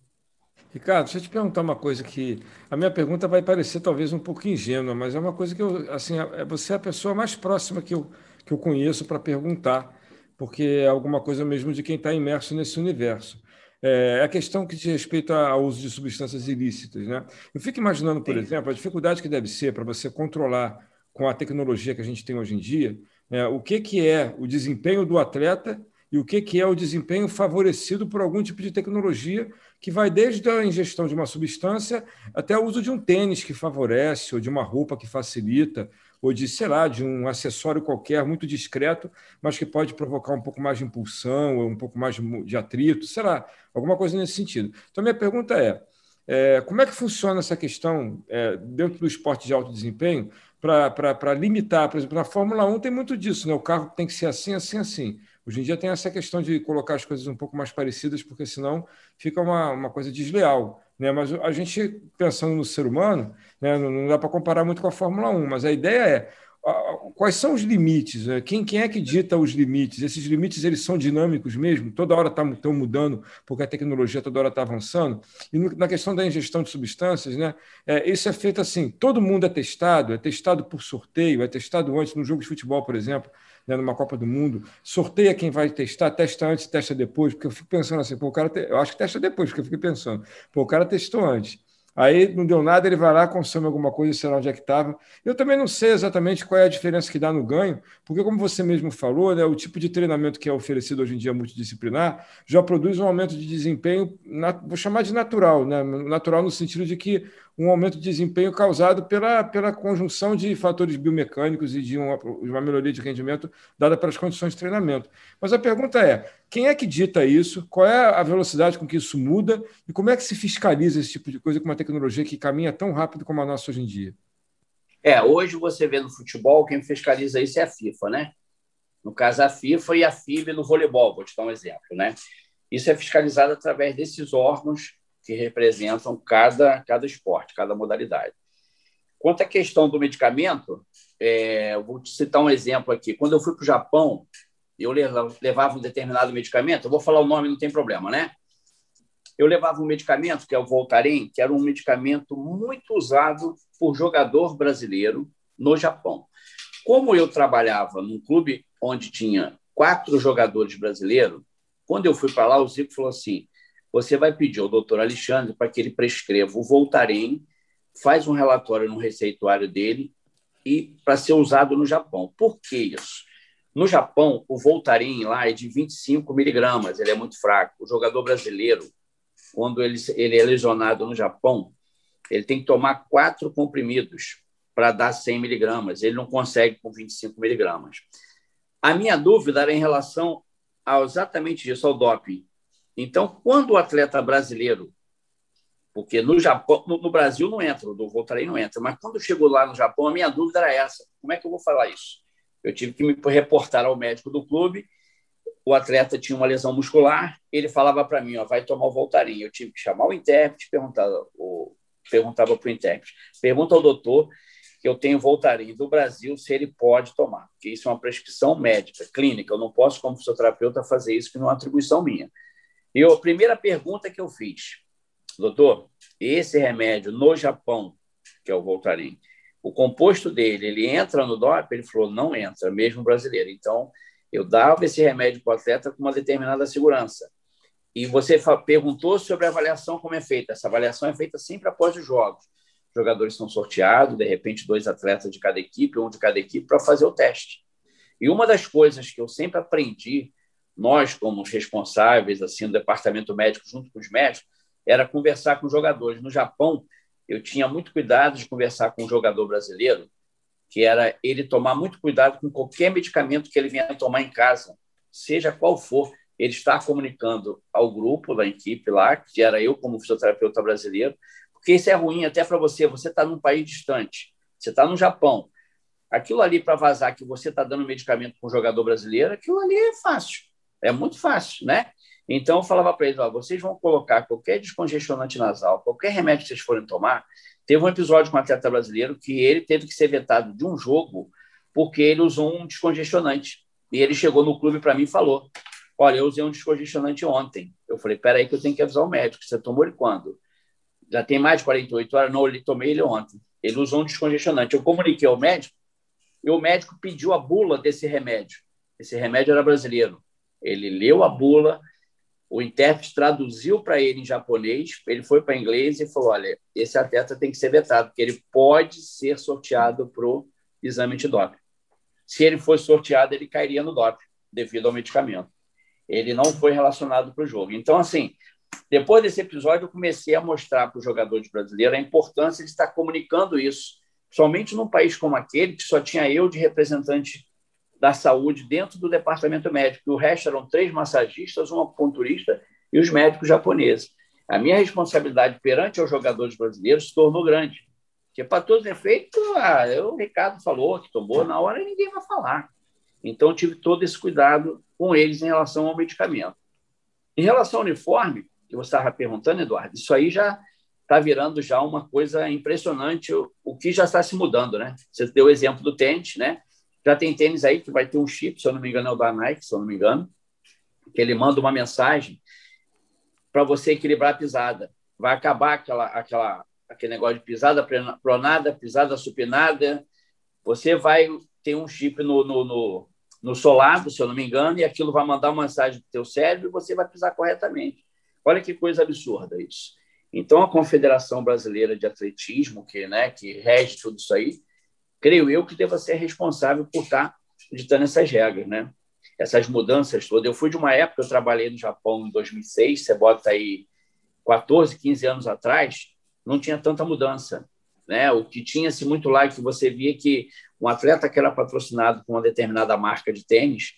Ricardo, deixa eu te perguntar uma coisa que a minha pergunta vai parecer talvez um pouco ingênua, mas é uma coisa que eu, assim, é, você é a pessoa mais próxima que eu, que eu conheço para perguntar, porque é alguma coisa mesmo de quem está imerso nesse universo. É, é a questão que diz respeito ao uso de substâncias ilícitas. Né? Eu fico imaginando, por Sim. exemplo, a dificuldade que deve ser para você controlar com a tecnologia que a gente tem hoje em dia, né, o que, que é o desempenho do atleta e o que, que é o desempenho favorecido por algum tipo de tecnologia que vai desde a ingestão de uma substância até o uso de um tênis que favorece, ou de uma roupa que facilita, ou de, sei lá, de um acessório qualquer muito discreto, mas que pode provocar um pouco mais de impulsão, ou um pouco mais de atrito, sei lá, alguma coisa nesse sentido. Então, minha pergunta é, é como é que funciona essa questão é, dentro do esporte de alto desempenho para limitar, por exemplo, na Fórmula 1 tem muito disso, né? o carro tem que ser assim, assim, assim. Hoje em dia tem essa questão de colocar as coisas um pouco mais parecidas, porque senão fica uma, uma coisa desleal. Né? Mas a gente, pensando no ser humano, né, não, dá para comparar muito com a Fórmula 1, mas a ideia é quais são os limites? Né? Quem, quem é que dita os limites? Esses limites eles são dinâmicos mesmo? Toda hora estão tá, mudando, porque a tecnologia toda hora está avançando. E na questão da ingestão de substâncias, né, é, isso é feito assim: todo mundo é testado, é testado por sorteio, é testado antes no jogo de futebol, por exemplo né, numa Copa do Mundo, sorteia quem vai testar, testa antes, testa depois, porque eu fico pensando assim, pô, o cara, te... eu acho que testa depois, porque eu fiquei pensando, pô, o cara testou antes. Aí não deu nada, ele vai lá, consome alguma coisa, sei lá onde é que estava. Eu também não sei exatamente qual é a diferença que dá no ganho, porque, como você mesmo falou, né, o tipo de treinamento que é oferecido hoje em dia multidisciplinar já produz um aumento de desempenho, vou chamar de natural, né? natural no sentido de que um aumento de desempenho causado pela, pela conjunção de fatores biomecânicos e de uma, uma melhoria de rendimento dada pelas condições de treinamento. Mas a pergunta é: quem é que dita isso? Qual é a velocidade com que isso muda? E como é que se fiscaliza esse tipo de coisa com uma tecnologia que caminha tão rápido como a nossa hoje em dia? É, hoje você vê no futebol, quem fiscaliza isso é a FIFA, né? No caso, a FIFA e a FIB no voleibol, vou te dar um exemplo, né? Isso é fiscalizado através desses órgãos que representam cada, cada esporte, cada modalidade. Quanto à questão do medicamento, é, vou te citar um exemplo aqui. Quando eu fui para o Japão, eu levava um determinado medicamento, eu vou falar o nome, não tem problema, né? Eu levava um medicamento, que é o Voltaren, que era um medicamento muito usado por jogador brasileiro no Japão. Como eu trabalhava num clube onde tinha quatro jogadores brasileiros, quando eu fui para lá, o Zico falou assim: você vai pedir ao doutor Alexandre para que ele prescreva o Voltaren, faz um relatório no receituário dele e para ser usado no Japão. Por que isso? No Japão, o Voltaren lá é de 25 miligramas, ele é muito fraco. O jogador brasileiro, quando ele, ele é lesionado no Japão, ele tem que tomar quatro comprimidos para dar 100 miligramas. Ele não consegue com 25 miligramas. A minha dúvida era em relação ao exatamente isso, ao doping. Então, quando o atleta brasileiro, porque no Japão, no, Brasil não entra, do Voltarei não entra, mas quando chegou lá no Japão, a minha dúvida era essa: como é que eu vou falar isso? Eu tive que me reportar ao médico do clube. O atleta tinha uma lesão muscular, ele falava para mim, ó, vai tomar o Voltaren. Eu tive que chamar o intérprete, perguntar, o, perguntava para o intérprete, pergunta ao doutor que eu tenho Voltaren do Brasil, se ele pode tomar, porque isso é uma prescrição médica, clínica. Eu não posso, como fisioterapeuta, fazer isso, que não é atribuição minha. E a primeira pergunta que eu fiz, doutor, esse remédio no Japão, que é o Voltaren, o composto dele, ele entra no DOP? Ele falou, não entra, mesmo brasileiro. Então, eu dava esse remédio para o atleta com uma determinada segurança. E você perguntou sobre a avaliação, como é feita. Essa avaliação é feita sempre após os jogos. Os jogadores são sorteados, de repente, dois atletas de cada equipe, um de cada equipe, para fazer o teste. E uma das coisas que eu sempre aprendi nós, como responsáveis assim, do departamento médico, junto com os médicos, era conversar com os jogadores. No Japão, eu tinha muito cuidado de conversar com o um jogador brasileiro, que era ele tomar muito cuidado com qualquer medicamento que ele venha tomar em casa, seja qual for. Ele está comunicando ao grupo da equipe lá, que era eu como fisioterapeuta brasileiro, porque isso é ruim até para você. Você está num país distante, você está no Japão. Aquilo ali para vazar que você está dando medicamento para um jogador brasileiro, aquilo ali é fácil é muito fácil, né? Então, eu falava para eles: ó, vocês vão colocar qualquer descongestionante nasal, qualquer remédio que vocês forem tomar. Teve um episódio com um atleta brasileiro que ele teve que ser vetado de um jogo porque ele usou um descongestionante. E ele chegou no clube para mim e falou: Olha, eu usei um descongestionante ontem. Eu falei: Peraí, que eu tenho que avisar o médico. Você tomou ele quando? Já tem mais de 48 horas? Não, ele tomei ele ontem. Ele usou um descongestionante. Eu comuniquei ao médico e o médico pediu a bula desse remédio. Esse remédio era brasileiro. Ele leu a bula, o intérprete traduziu para ele em japonês, ele foi para inglês e falou: olha, esse atleta tem que ser vetado, porque ele pode ser sorteado para o exame de doping. Se ele fosse sorteado, ele cairia no doping, devido ao medicamento. Ele não foi relacionado para o jogo. Então, assim, depois desse episódio, eu comecei a mostrar para os jogadores brasileiros a importância de estar comunicando isso, somente num país como aquele, que só tinha eu de representante da saúde dentro do departamento médico. O resto eram três massagistas, um acupunturista e os médicos japoneses. A minha responsabilidade perante os jogadores brasileiros se tornou grande. Porque, para todos os efeitos, ah, o Ricardo falou que tomou, na hora ninguém vai falar. Então, tive todo esse cuidado com eles em relação ao medicamento. Em relação ao uniforme, que você estava perguntando, Eduardo, isso aí já está virando já uma coisa impressionante, o, o que já está se mudando, né? Você deu o exemplo do tênis, né? Já tem tênis aí que vai ter um chip, se eu não me engano, é o da Nike, se eu não me engano, que ele manda uma mensagem para você equilibrar a pisada. Vai acabar aquela, aquela, aquele negócio de pisada pronada, pisada supinada. Você vai ter um chip no, no, no, no solado, se eu não me engano, e aquilo vai mandar uma mensagem para o teu cérebro e você vai pisar corretamente. Olha que coisa absurda isso. Então, a Confederação Brasileira de Atletismo, que, né, que rege tudo isso aí, creio eu que deva ser responsável por estar ditando essas regras, né? essas mudanças todas. Eu fui de uma época, eu trabalhei no Japão em 2006, você bota aí 14, 15 anos atrás, não tinha tanta mudança. Né? O que tinha-se muito lá, que você via que um atleta que era patrocinado com uma determinada marca de tênis,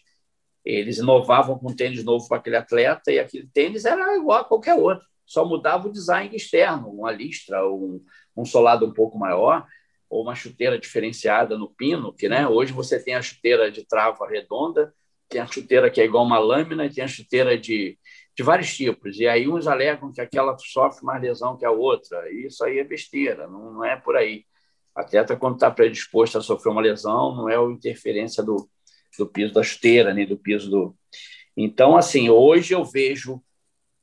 eles inovavam com um tênis novo para aquele atleta e aquele tênis era igual a qualquer outro, só mudava o design externo, uma listra, um, um solado um pouco maior, ou uma chuteira diferenciada no pino, que né, hoje você tem a chuteira de trava redonda, tem a chuteira que é igual uma lâmina tem a chuteira de, de vários tipos. E aí uns alegam que aquela sofre mais lesão que a outra. E isso aí é besteira, não, não é por aí. Atleta, quando está predisposto a sofrer uma lesão, não é a interferência do, do piso da chuteira, nem do piso do. Então, assim, hoje eu vejo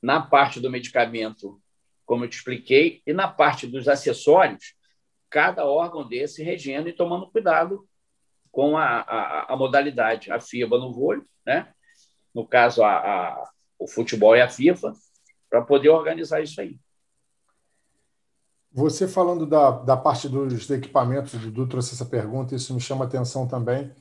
na parte do medicamento, como eu te expliquei, e na parte dos acessórios, cada órgão desse regendo e tomando cuidado com a, a, a modalidade. A FIBA no vôlei, né? no caso, a, a, o futebol e a FIFA, para poder organizar isso aí. Você falando da, da parte dos equipamentos, o Dudu trouxe essa pergunta, isso me chama atenção também.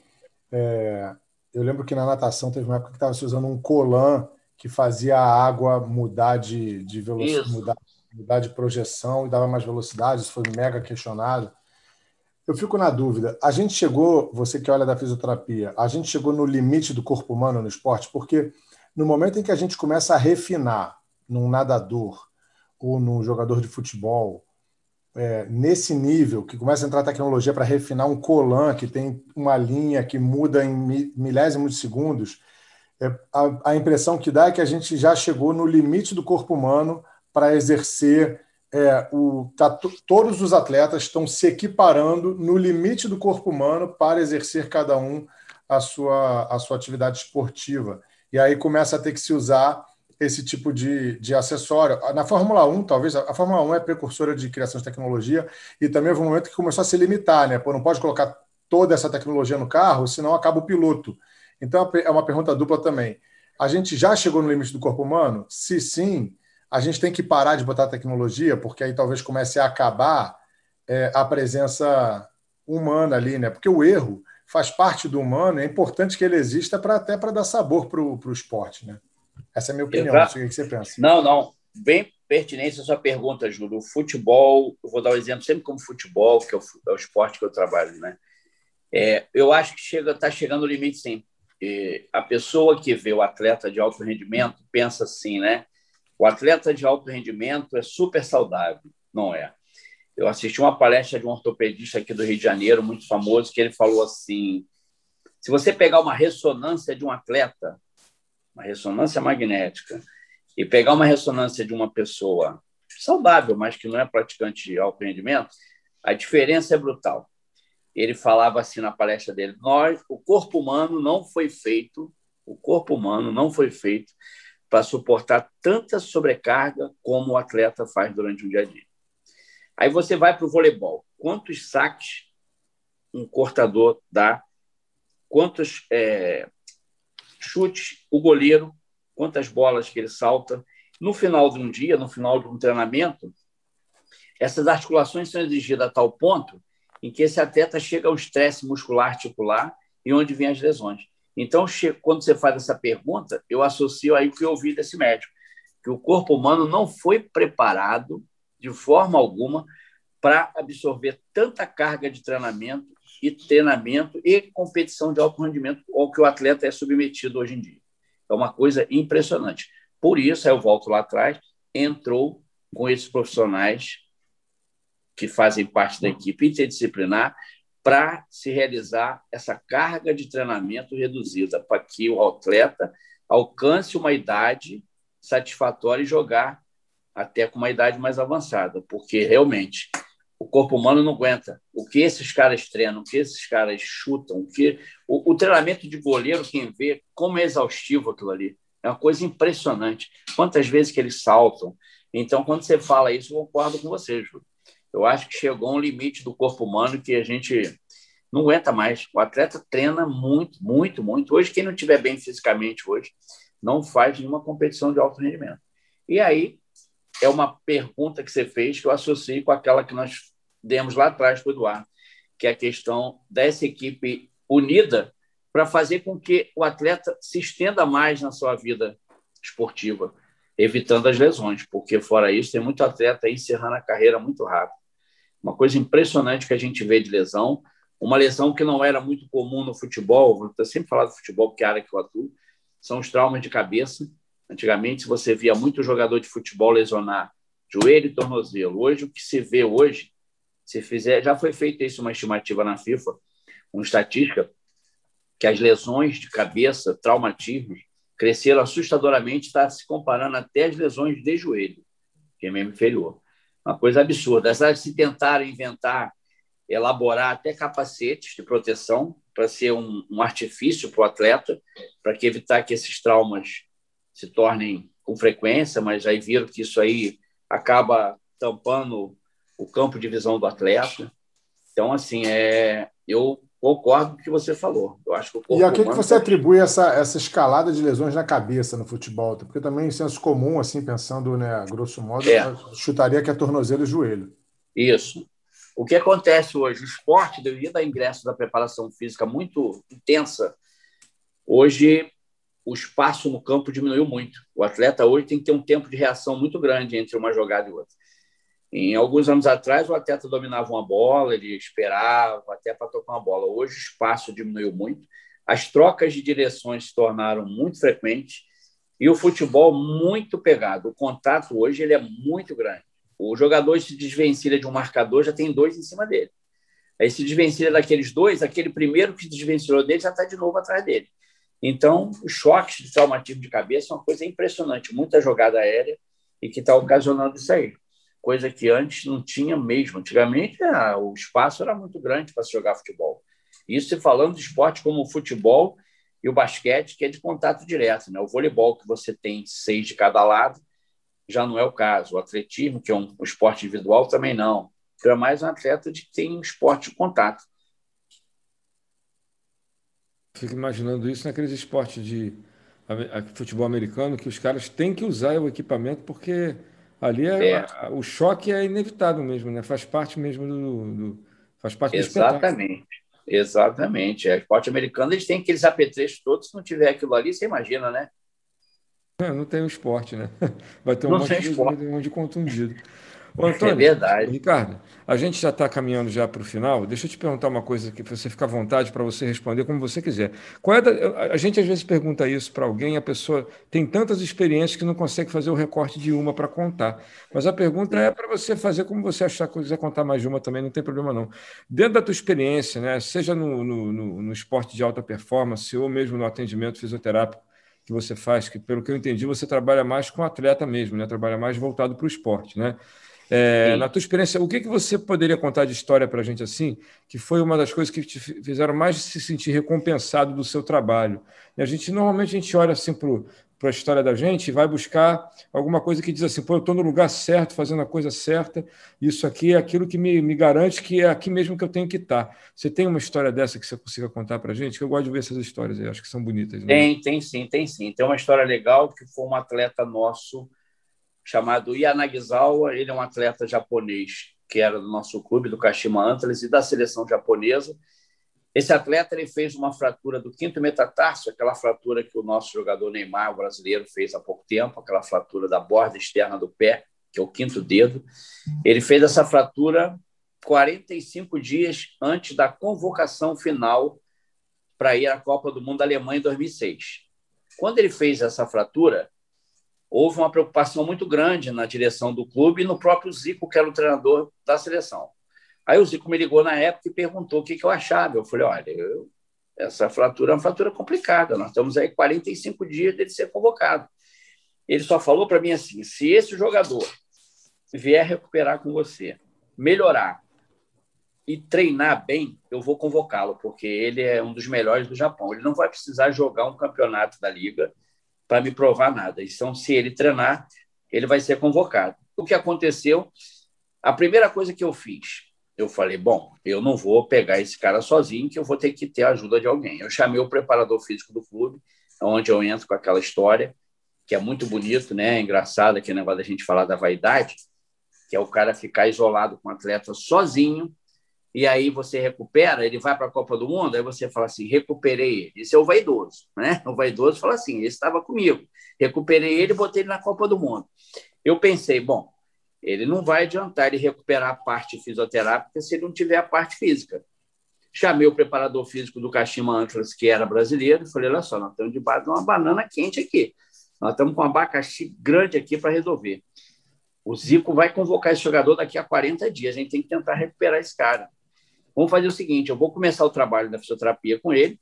É, eu lembro que na natação teve uma época que estava se usando um colan que fazia a água mudar de, de velocidade, mudar, mudar de projeção e dava mais velocidade, isso foi mega questionado. Eu fico na dúvida. A gente chegou, você que olha da fisioterapia, a gente chegou no limite do corpo humano no esporte, porque no momento em que a gente começa a refinar num nadador ou num jogador de futebol, é, nesse nível, que começa a entrar tecnologia para refinar um colan que tem uma linha que muda em milésimos de segundos, é, a, a impressão que dá é que a gente já chegou no limite do corpo humano para exercer é, o, tá, todos os atletas estão se equiparando no limite do corpo humano para exercer cada um a sua, a sua atividade esportiva. E aí começa a ter que se usar esse tipo de, de acessório. Na Fórmula 1, talvez, a Fórmula 1 é precursora de criação de tecnologia e também houve um momento que começou a se limitar, né? Pô, não pode colocar toda essa tecnologia no carro, senão acaba o piloto. Então é uma pergunta dupla também. A gente já chegou no limite do corpo humano? Se sim, a gente tem que parar de botar tecnologia, porque aí talvez comece a acabar é, a presença humana ali, né? Porque o erro faz parte do humano, é importante que ele exista para até para dar sabor para o esporte, né? Essa é a minha opinião, Exato. o que você pensa. Não, não, bem pertinente a sua pergunta, Júlio. O futebol, eu vou dar um exemplo sempre como futebol, que é o, é o esporte que eu trabalho, né? É, eu acho que chega, está chegando o limite, sim. E a pessoa que vê o atleta de alto rendimento pensa assim, né? O atleta de alto rendimento é super saudável, não é? Eu assisti uma palestra de um ortopedista aqui do Rio de Janeiro, muito famoso, que ele falou assim: se você pegar uma ressonância de um atleta, uma ressonância magnética, e pegar uma ressonância de uma pessoa saudável, mas que não é praticante de alto rendimento, a diferença é brutal. Ele falava assim na palestra dele: nós, o corpo humano não foi feito, o corpo humano não foi feito para suportar tanta sobrecarga como o atleta faz durante o dia a dia. Aí você vai para o voleibol. Quantos saques um cortador dá? Quantos é, chutes o goleiro? Quantas bolas que ele salta? No final de um dia, no final de um treinamento, essas articulações são exigidas a tal ponto em que esse atleta chega ao estresse muscular articular e onde vêm as lesões. Então, quando você faz essa pergunta, eu associo aí o que eu ouvi desse médico, que o corpo humano não foi preparado de forma alguma para absorver tanta carga de treinamento e treinamento e competição de alto rendimento ao que o atleta é submetido hoje em dia. É uma coisa impressionante. Por isso, eu volto lá atrás, entrou com esses profissionais que fazem parte da equipe interdisciplinar para se realizar essa carga de treinamento reduzida, para que o atleta alcance uma idade satisfatória e jogar até com uma idade mais avançada, porque realmente o corpo humano não aguenta. O que esses caras treinam, o que esses caras chutam, o que o, o treinamento de goleiro, quem vê, como é exaustivo aquilo ali. É uma coisa impressionante. Quantas vezes que eles saltam. Então, quando você fala isso, eu concordo com você, Júlio. Eu acho que chegou um limite do corpo humano que a gente não aguenta mais. O atleta treina muito, muito, muito. Hoje, quem não estiver bem fisicamente hoje, não faz nenhuma competição de alto rendimento. E aí, é uma pergunta que você fez que eu associei com aquela que nós demos lá atrás para o Eduardo, que é a questão dessa equipe unida para fazer com que o atleta se estenda mais na sua vida esportiva, evitando as lesões, porque fora isso, tem muito atleta encerrando a carreira muito rápido. Uma coisa impressionante que a gente vê de lesão, uma lesão que não era muito comum no futebol, vou sempre falar do futebol, porque é a área que eu atuo, são os traumas de cabeça. Antigamente, você via muito jogador de futebol lesionar joelho e tornozelo. Hoje, o que se vê hoje, se fizer, já foi feita isso uma estimativa na FIFA, uma estatística, que as lesões de cabeça, traumatismos, cresceram assustadoramente, está se comparando até as lesões de joelho, que é membro inferior. Uma coisa absurda. Apesar se tentar inventar elaborar até capacetes de proteção para ser um, um artifício para o atleta, para que evitar que esses traumas se tornem com frequência, mas aí viram que isso aí acaba tampando o campo de visão do atleta. Então, assim, é, eu concordo com o que você falou. Eu acho que e a que, que você atribui essa, essa escalada de lesões na cabeça no futebol? Porque também, em senso comum, assim, pensando, né, grosso modo, é. chutaria que é tornozelo e joelho. Isso. O que acontece hoje? O esporte, devido ao ingresso da preparação física muito intensa, hoje o espaço no campo diminuiu muito. O atleta hoje tem que ter um tempo de reação muito grande entre uma jogada e outra. Em alguns anos atrás, o atleta dominava uma bola, ele esperava até para tocar uma bola. Hoje, o espaço diminuiu muito, as trocas de direções se tornaram muito frequentes e o futebol muito pegado. O contato hoje ele é muito grande. O jogador se desvencilha de um marcador, já tem dois em cima dele. Aí se desvencilha daqueles dois, aquele primeiro que se desvencilhou dele já está de novo atrás dele. Então, os choques de traumatismo de cabeça é uma coisa impressionante. Muita jogada aérea e que está ocasionando isso aí. Coisa que antes não tinha mesmo. Antigamente, ah, o espaço era muito grande para se jogar futebol. Isso falando de esporte como o futebol e o basquete, que é de contato direto. Né? O voleibol, que você tem seis de cada lado, já não é o caso. O atletismo, que é um, um esporte individual, também não. Tu é mais um atleta de que tem um esporte de contato. Fico imaginando isso naqueles esportes de futebol americano, que os caras têm que usar o equipamento porque ali é, é. o choque é inevitável mesmo, né? Faz parte mesmo do, do faz parte Exatamente. Exatamente. É, esporte americano, eles têm aqueles apetrechos todos. Se não tiver aquilo ali, você imagina, né? É, não tem um esporte, né? Vai ter um, monte de, um monte de contundido. Ô, Antônio, é verdade. Ricardo, a gente já está caminhando já para o final. Deixa eu te perguntar uma coisa que você fica à vontade para você responder como você quiser. Qual é da... A gente às vezes pergunta isso para alguém, a pessoa tem tantas experiências que não consegue fazer o recorte de uma para contar. Mas a pergunta é para você fazer como você achar que quiser contar mais de uma também, não tem problema não. Dentro da tua experiência, né, seja no, no, no, no esporte de alta performance ou mesmo no atendimento fisioterápico, que você faz, que pelo que eu entendi, você trabalha mais com atleta mesmo, né? Trabalha mais voltado para o esporte, né? É, na tua experiência, o que, que você poderia contar de história para a gente assim, que foi uma das coisas que te fizeram mais se sentir recompensado do seu trabalho? E a gente normalmente a gente olha assim para a história da gente e vai buscar alguma coisa que diz assim, pô, eu estou no lugar certo, fazendo a coisa certa, isso aqui é aquilo que me, me garante que é aqui mesmo que eu tenho que estar. Você tem uma história dessa que você consiga contar para a gente? Que eu gosto de ver essas histórias, eu acho que são bonitas. Né? Tem, tem sim, tem sim. Tem uma história legal que foi um atleta nosso chamado Yanagisawa, ele é um atleta japonês que era do nosso clube, do Kashima Antlers e da seleção japonesa, esse atleta ele fez uma fratura do quinto metatarso, aquela fratura que o nosso jogador Neymar, o brasileiro, fez há pouco tempo, aquela fratura da borda externa do pé, que é o quinto dedo. Ele fez essa fratura 45 dias antes da convocação final para ir à Copa do Mundo da Alemanha em 2006. Quando ele fez essa fratura, houve uma preocupação muito grande na direção do clube e no próprio Zico, que era o treinador da seleção. Aí o Zico me ligou na época e perguntou o que, eu achava. Eu falei: olha, eu, essa fratura é uma fratura complicada, nós estamos aí 45 dias dele ser convocado. Ele só falou para mim assim: se esse jogador vier recuperar com você, melhorar e treinar bem, eu vou convocá-lo, porque ele é um dos melhores do Japão. Ele não vai precisar jogar um campeonato da liga para me provar nada. Então, se ele treinar, ele vai ser convocado. O que aconteceu? A primeira coisa que eu fiz, eu falei, bom, eu não vou pegar esse cara sozinho, que eu vou ter que ter a ajuda de alguém. Eu chamei o preparador físico do clube, onde eu entro com aquela história, que é muito bonito, né? Engraçado aquele negócio da gente falar da vaidade, que é o cara ficar isolado com o atleta sozinho, e aí você recupera, ele vai para a Copa do Mundo, aí você fala assim, recuperei ele. Esse é o vaidoso, né? O vaidoso fala assim, esse estava comigo. Recuperei ele, botei ele na Copa do Mundo. Eu pensei, bom, ele não vai adiantar ele recuperar a parte fisioterápica se ele não tiver a parte física. Chamei o preparador físico do Kashima Antlers, que era brasileiro, e falei: olha só, nós estamos debaixo de uma banana quente aqui. Nós estamos com um abacaxi grande aqui para resolver. O Zico vai convocar esse jogador daqui a 40 dias. A gente tem que tentar recuperar esse cara. Vamos fazer o seguinte: eu vou começar o trabalho da fisioterapia com ele.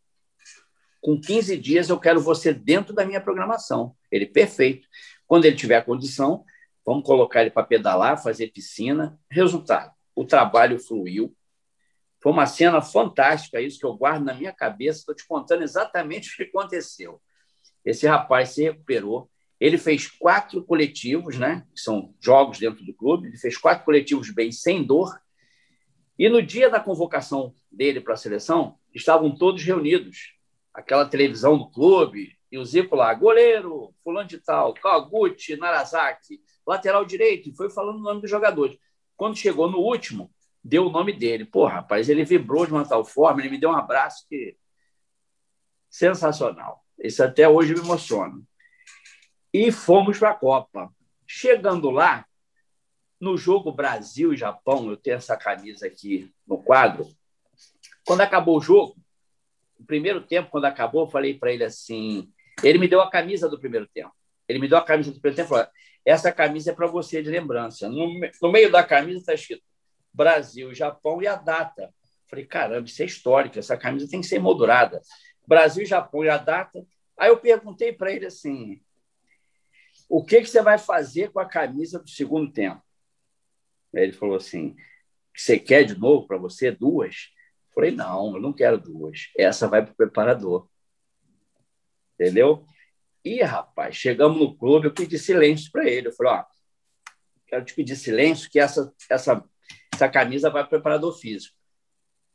Com 15 dias, eu quero você dentro da minha programação. Ele, perfeito. Quando ele tiver condição, Vamos colocar ele para pedalar, fazer piscina. Resultado: o trabalho fluiu. Foi uma cena fantástica, isso que eu guardo na minha cabeça. Estou te contando exatamente o que aconteceu. Esse rapaz se recuperou. Ele fez quatro coletivos, né? Que são jogos dentro do clube. Ele fez quatro coletivos bem, sem dor. E no dia da convocação dele para a seleção, estavam todos reunidos. Aquela televisão do clube, e o Zico lá, goleiro, fulano de tal, Kaguchi, Narazaki, lateral direito, e foi falando o nome dos jogadores. Quando chegou no último, deu o nome dele. Pô, rapaz, ele vibrou de uma tal forma, ele me deu um abraço que. Sensacional. Isso até hoje me emociona. E fomos para a Copa. Chegando lá, no jogo Brasil e Japão, eu tenho essa camisa aqui no quadro. Quando acabou o jogo, no primeiro tempo, quando acabou, eu falei para ele assim: ele me deu a camisa do primeiro tempo. Ele me deu a camisa do primeiro tempo falou: essa camisa é para você de lembrança. No, no meio da camisa está escrito Brasil, Japão e a data. Falei, caramba, isso é histórico, essa camisa tem que ser moldurada. Brasil, Japão e a data. Aí eu perguntei para ele assim: o que, que você vai fazer com a camisa do segundo tempo? Ele falou assim: você quer de novo para você duas? Falei, não, eu não quero duas. Essa vai para o preparador. Entendeu? E, rapaz, chegamos no clube, eu pedi silêncio para ele. Eu falei, ó, quero te pedir silêncio, que essa, essa, essa camisa vai para o preparador físico.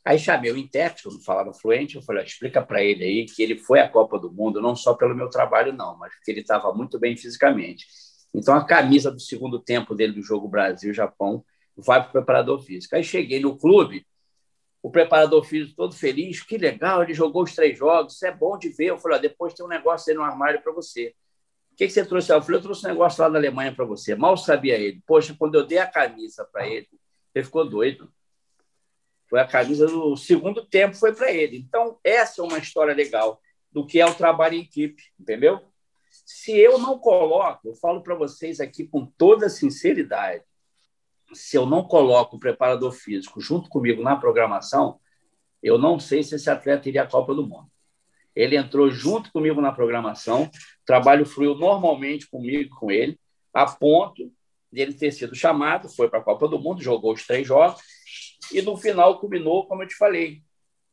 Aí chamei o intérprete, eu não falava fluente, eu falei, explica para ele aí que ele foi à Copa do Mundo, não só pelo meu trabalho, não, mas porque ele estava muito bem fisicamente. Então, a camisa do segundo tempo dele do jogo Brasil-Japão vai para o preparador físico. Aí cheguei no clube, o preparador físico todo feliz, que legal, ele jogou os três jogos, isso é bom de ver. Eu falei, depois tem um negócio aí no armário para você. O que, que você trouxe? Eu falei, eu trouxe um negócio lá da Alemanha para você. Mal sabia ele. Poxa, quando eu dei a camisa para ele, ele ficou doido. Foi a camisa do segundo tempo, foi para ele. Então, essa é uma história legal do que é o trabalho em equipe, entendeu? Se eu não coloco, eu falo para vocês aqui com toda sinceridade, se eu não coloco o preparador físico junto comigo na programação, eu não sei se esse atleta iria à Copa do Mundo. Ele entrou junto comigo na programação, trabalho fluiu normalmente comigo com ele, a ponto de ele ter sido chamado, foi para a Copa do Mundo, jogou os três jogos, e no final culminou, como eu te falei.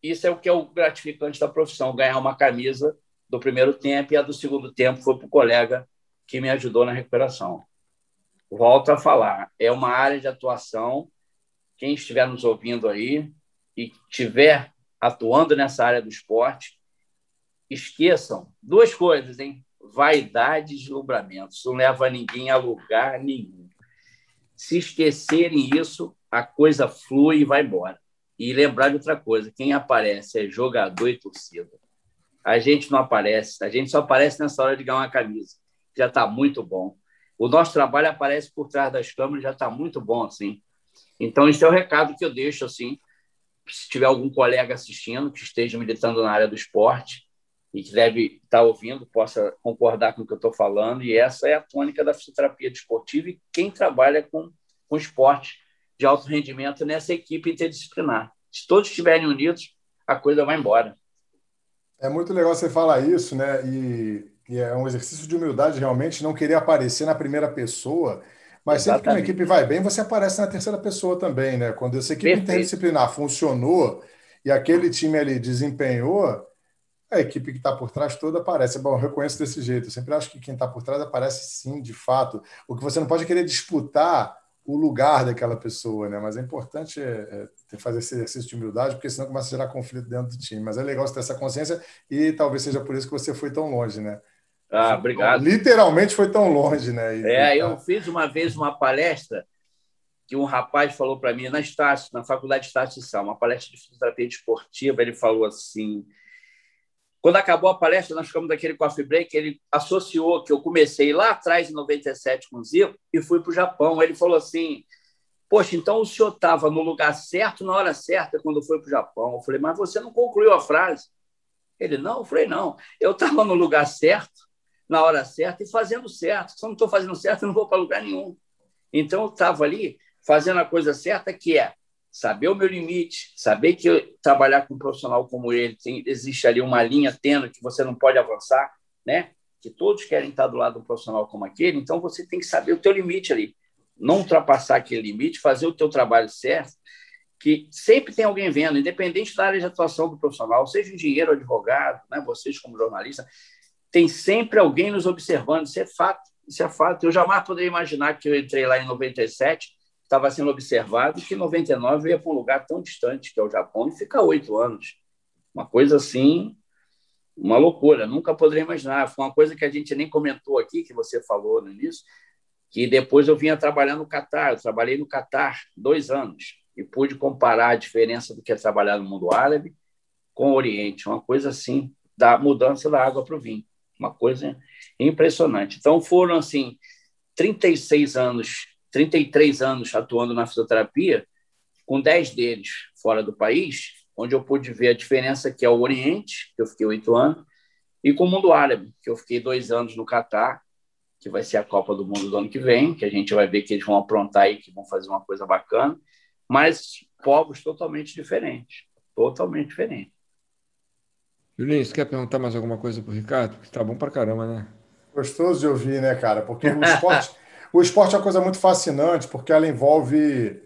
Isso é o que é o gratificante da profissão, ganhar uma camisa do primeiro tempo e a do segundo tempo foi para o colega que me ajudou na recuperação volto a falar, é uma área de atuação. Quem estiver nos ouvindo aí e estiver atuando nessa área do esporte, esqueçam duas coisas, hein? Vaidade e deslumbramento. Isso não leva ninguém a lugar nenhum. Se esquecerem isso, a coisa flui e vai embora. E lembrar de outra coisa: quem aparece é jogador e torcida. A gente não aparece, a gente só aparece nessa hora de ganhar uma camisa. Já está muito bom o nosso trabalho aparece por trás das câmeras, já está muito bom, assim. Então, esse é o recado que eu deixo, assim, se tiver algum colega assistindo que esteja militando na área do esporte e que deve estar ouvindo, possa concordar com o que eu estou falando, e essa é a tônica da fisioterapia desportiva e quem trabalha com, com esporte de alto rendimento nessa equipe interdisciplinar. Se todos estiverem unidos, a coisa vai embora. É muito legal você falar isso, né? E e é um exercício de humildade realmente não querer aparecer na primeira pessoa, mas Exatamente. sempre que uma equipe vai bem, você aparece na terceira pessoa também, né? Quando essa equipe Perfeito. interdisciplinar funcionou e aquele time ali desempenhou, a equipe que está por trás toda aparece. Bom, eu reconheço desse jeito. Eu sempre acho que quem está por trás aparece sim, de fato. O que você não pode é querer disputar o lugar daquela pessoa, né? Mas é importante é, é, fazer esse exercício de humildade, porque senão começa a gerar conflito dentro do time. Mas é legal você ter essa consciência e talvez seja por isso que você foi tão longe, né? Ah, obrigado. Literalmente foi tão longe, né? E, é, eu fiz uma vez uma palestra que um rapaz falou para mim na Estácio, na Faculdade de Estácio de Sal, uma palestra de fisioterapia esportiva, ele falou assim, quando acabou a palestra, nós ficamos daquele coffee break, ele associou que eu comecei lá atrás, em 97, com o Zico, e fui para o Japão. Ele falou assim, poxa, então o senhor estava no lugar certo, na hora certa, quando foi para o Japão. Eu falei, mas você não concluiu a frase. Ele, não, eu falei, não, eu estava no lugar certo, na hora certa e fazendo certo. Se eu não estou fazendo certo, eu não vou para lugar nenhum. Então, eu estava ali fazendo a coisa certa, que é saber o meu limite, saber que trabalhar com um profissional como ele tem, existe ali uma linha tênue que você não pode avançar, né? Que todos querem estar do lado de um profissional como aquele, então você tem que saber o teu limite ali, não ultrapassar aquele limite, fazer o teu trabalho certo, que sempre tem alguém vendo, independente da área de atuação do profissional, seja engenheiro, advogado, né? Vocês como jornalista, tem sempre alguém nos observando, isso é fato, isso é fato. Eu jamais poderia imaginar que eu entrei lá em 97 estava sendo observado que em 99 ia para um lugar tão distante que é o Japão e fica oito anos. Uma coisa assim, uma loucura. Nunca poderia imaginar. Foi uma coisa que a gente nem comentou aqui, que você falou no início, que depois eu vinha trabalhar no Catar. Eu trabalhei no Catar dois anos e pude comparar a diferença do que é trabalhar no mundo árabe com o Oriente. Uma coisa assim, da mudança da água para o vinho. Uma coisa impressionante. Então foram assim 36 anos 33 anos atuando na fisioterapia, com 10 deles fora do país, onde eu pude ver a diferença que é o Oriente, que eu fiquei oito anos, e com o mundo árabe, que eu fiquei dois anos no Catar, que vai ser a Copa do Mundo do ano que vem, que a gente vai ver que eles vão aprontar aí, que vão fazer uma coisa bacana, mas povos totalmente diferentes, totalmente diferentes. Julinho, você quer perguntar mais alguma coisa para o Ricardo? Porque tá bom para caramba, né? Gostoso de ouvir, né, cara? Porque o esporte, o esporte é uma coisa muito fascinante, porque ela envolve,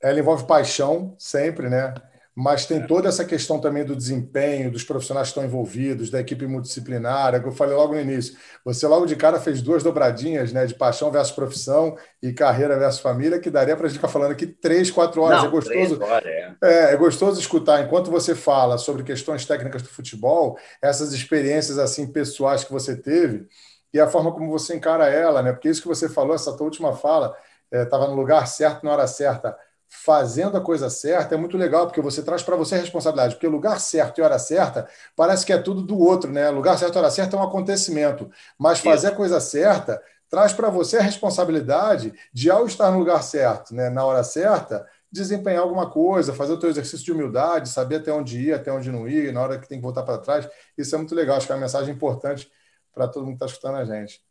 ela envolve paixão, sempre, né? Mas tem toda essa questão também do desempenho, dos profissionais que estão envolvidos, da equipe multidisciplinar, é que eu falei logo no início. Você logo de cara fez duas dobradinhas, né? De paixão versus profissão e carreira versus família, que daria para a gente ficar falando aqui três, quatro horas. Não, é gostoso. Horas, é. É, é gostoso escutar, enquanto você fala sobre questões técnicas do futebol, essas experiências assim pessoais que você teve e a forma como você encara ela, né? Porque isso que você falou, essa tua última fala, estava é, no lugar certo na hora certa, fazendo a coisa certa, é muito legal, porque você traz para você a responsabilidade, porque lugar certo e hora certa parece que é tudo do outro, né? Lugar certo e hora certa é um acontecimento, mas fazer isso. a coisa certa traz para você a responsabilidade de, ao estar no lugar certo, né, na hora certa, desempenhar alguma coisa, fazer o teu exercício de humildade, saber até onde ir, até onde não ir, na hora que tem que voltar para trás. Isso é muito legal, acho que é uma mensagem importante para todo mundo que está escutando a gente.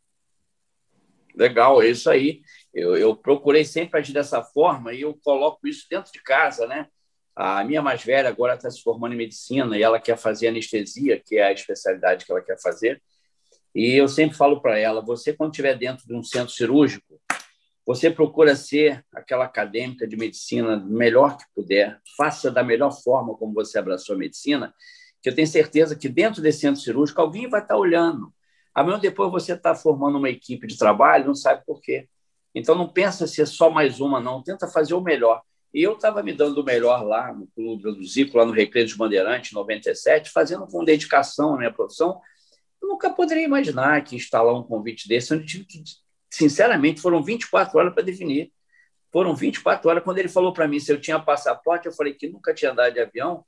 Legal, é isso aí. Eu, eu, procurei sempre agir dessa forma e eu coloco isso dentro de casa, né? A minha mais velha agora está se formando em medicina e ela quer fazer anestesia, que é a especialidade que ela quer fazer. E eu sempre falo para ela: você, quando estiver dentro de um centro cirúrgico, você procura ser aquela acadêmica de medicina melhor que puder, faça da melhor forma como você abraçou a medicina, que eu tenho certeza que dentro desse centro cirúrgico alguém vai estar tá olhando Amanhã depois você está formando uma equipe de trabalho, não sabe por quê. Então não pensa ser só mais uma, não. Tenta fazer o melhor. E eu estava me dando o melhor lá no Clube do Zico, lá no Recreio dos Bandeirantes, 97, fazendo com dedicação a minha profissão. Eu nunca poderia imaginar que instalar um convite desse, onde tive que, sinceramente, foram 24 horas para definir. Foram 24 horas. Quando ele falou para mim se eu tinha passaporte, eu falei que nunca tinha andado de avião,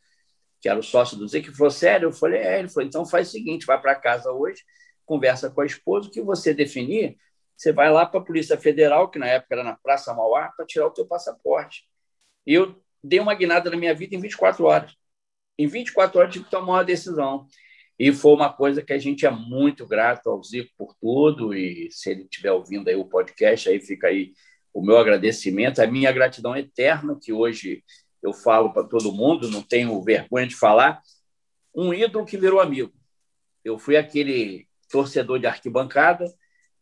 que era o sócio do Zico, ele falou, sério? Eu falei, é. Ele falou, então faz o seguinte, vai para casa hoje, conversa com a esposa, o que você definir, você vai lá para a Polícia Federal, que na época era na Praça Mauá, para tirar o teu passaporte. E eu dei uma guinada na minha vida em 24 horas. Em 24 horas tive que tomar uma decisão. E foi uma coisa que a gente é muito grato ao Zico por tudo, e se ele estiver ouvindo aí o podcast, aí fica aí o meu agradecimento, a minha gratidão eterna, que hoje eu falo para todo mundo, não tenho vergonha de falar, um ídolo que virou amigo. Eu fui aquele torcedor de arquibancada,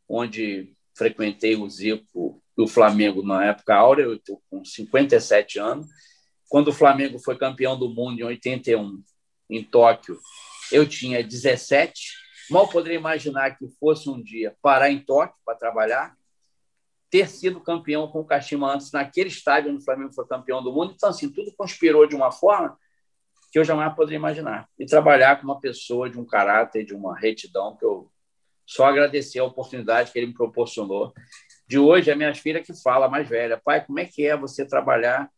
onde frequentei o Zico e o Flamengo na época áurea, eu estou com 57 anos. Quando o Flamengo foi campeão do mundo em 81, em Tóquio, eu tinha 17. Mal poderia imaginar que fosse um dia parar em Tóquio para trabalhar. ter sido campeão com o Kashima antes naquele estádio onde o Flamengo foi campeão do mundo. Então, assim, tudo conspirou de uma forma que eu jamais poderia imaginar. E trabalhar com uma pessoa de um caráter, de uma retidão, que eu só agradecer a oportunidade que ele me proporcionou. De hoje, a minha filha que fala, mais velha, pai, como é que é você trabalhar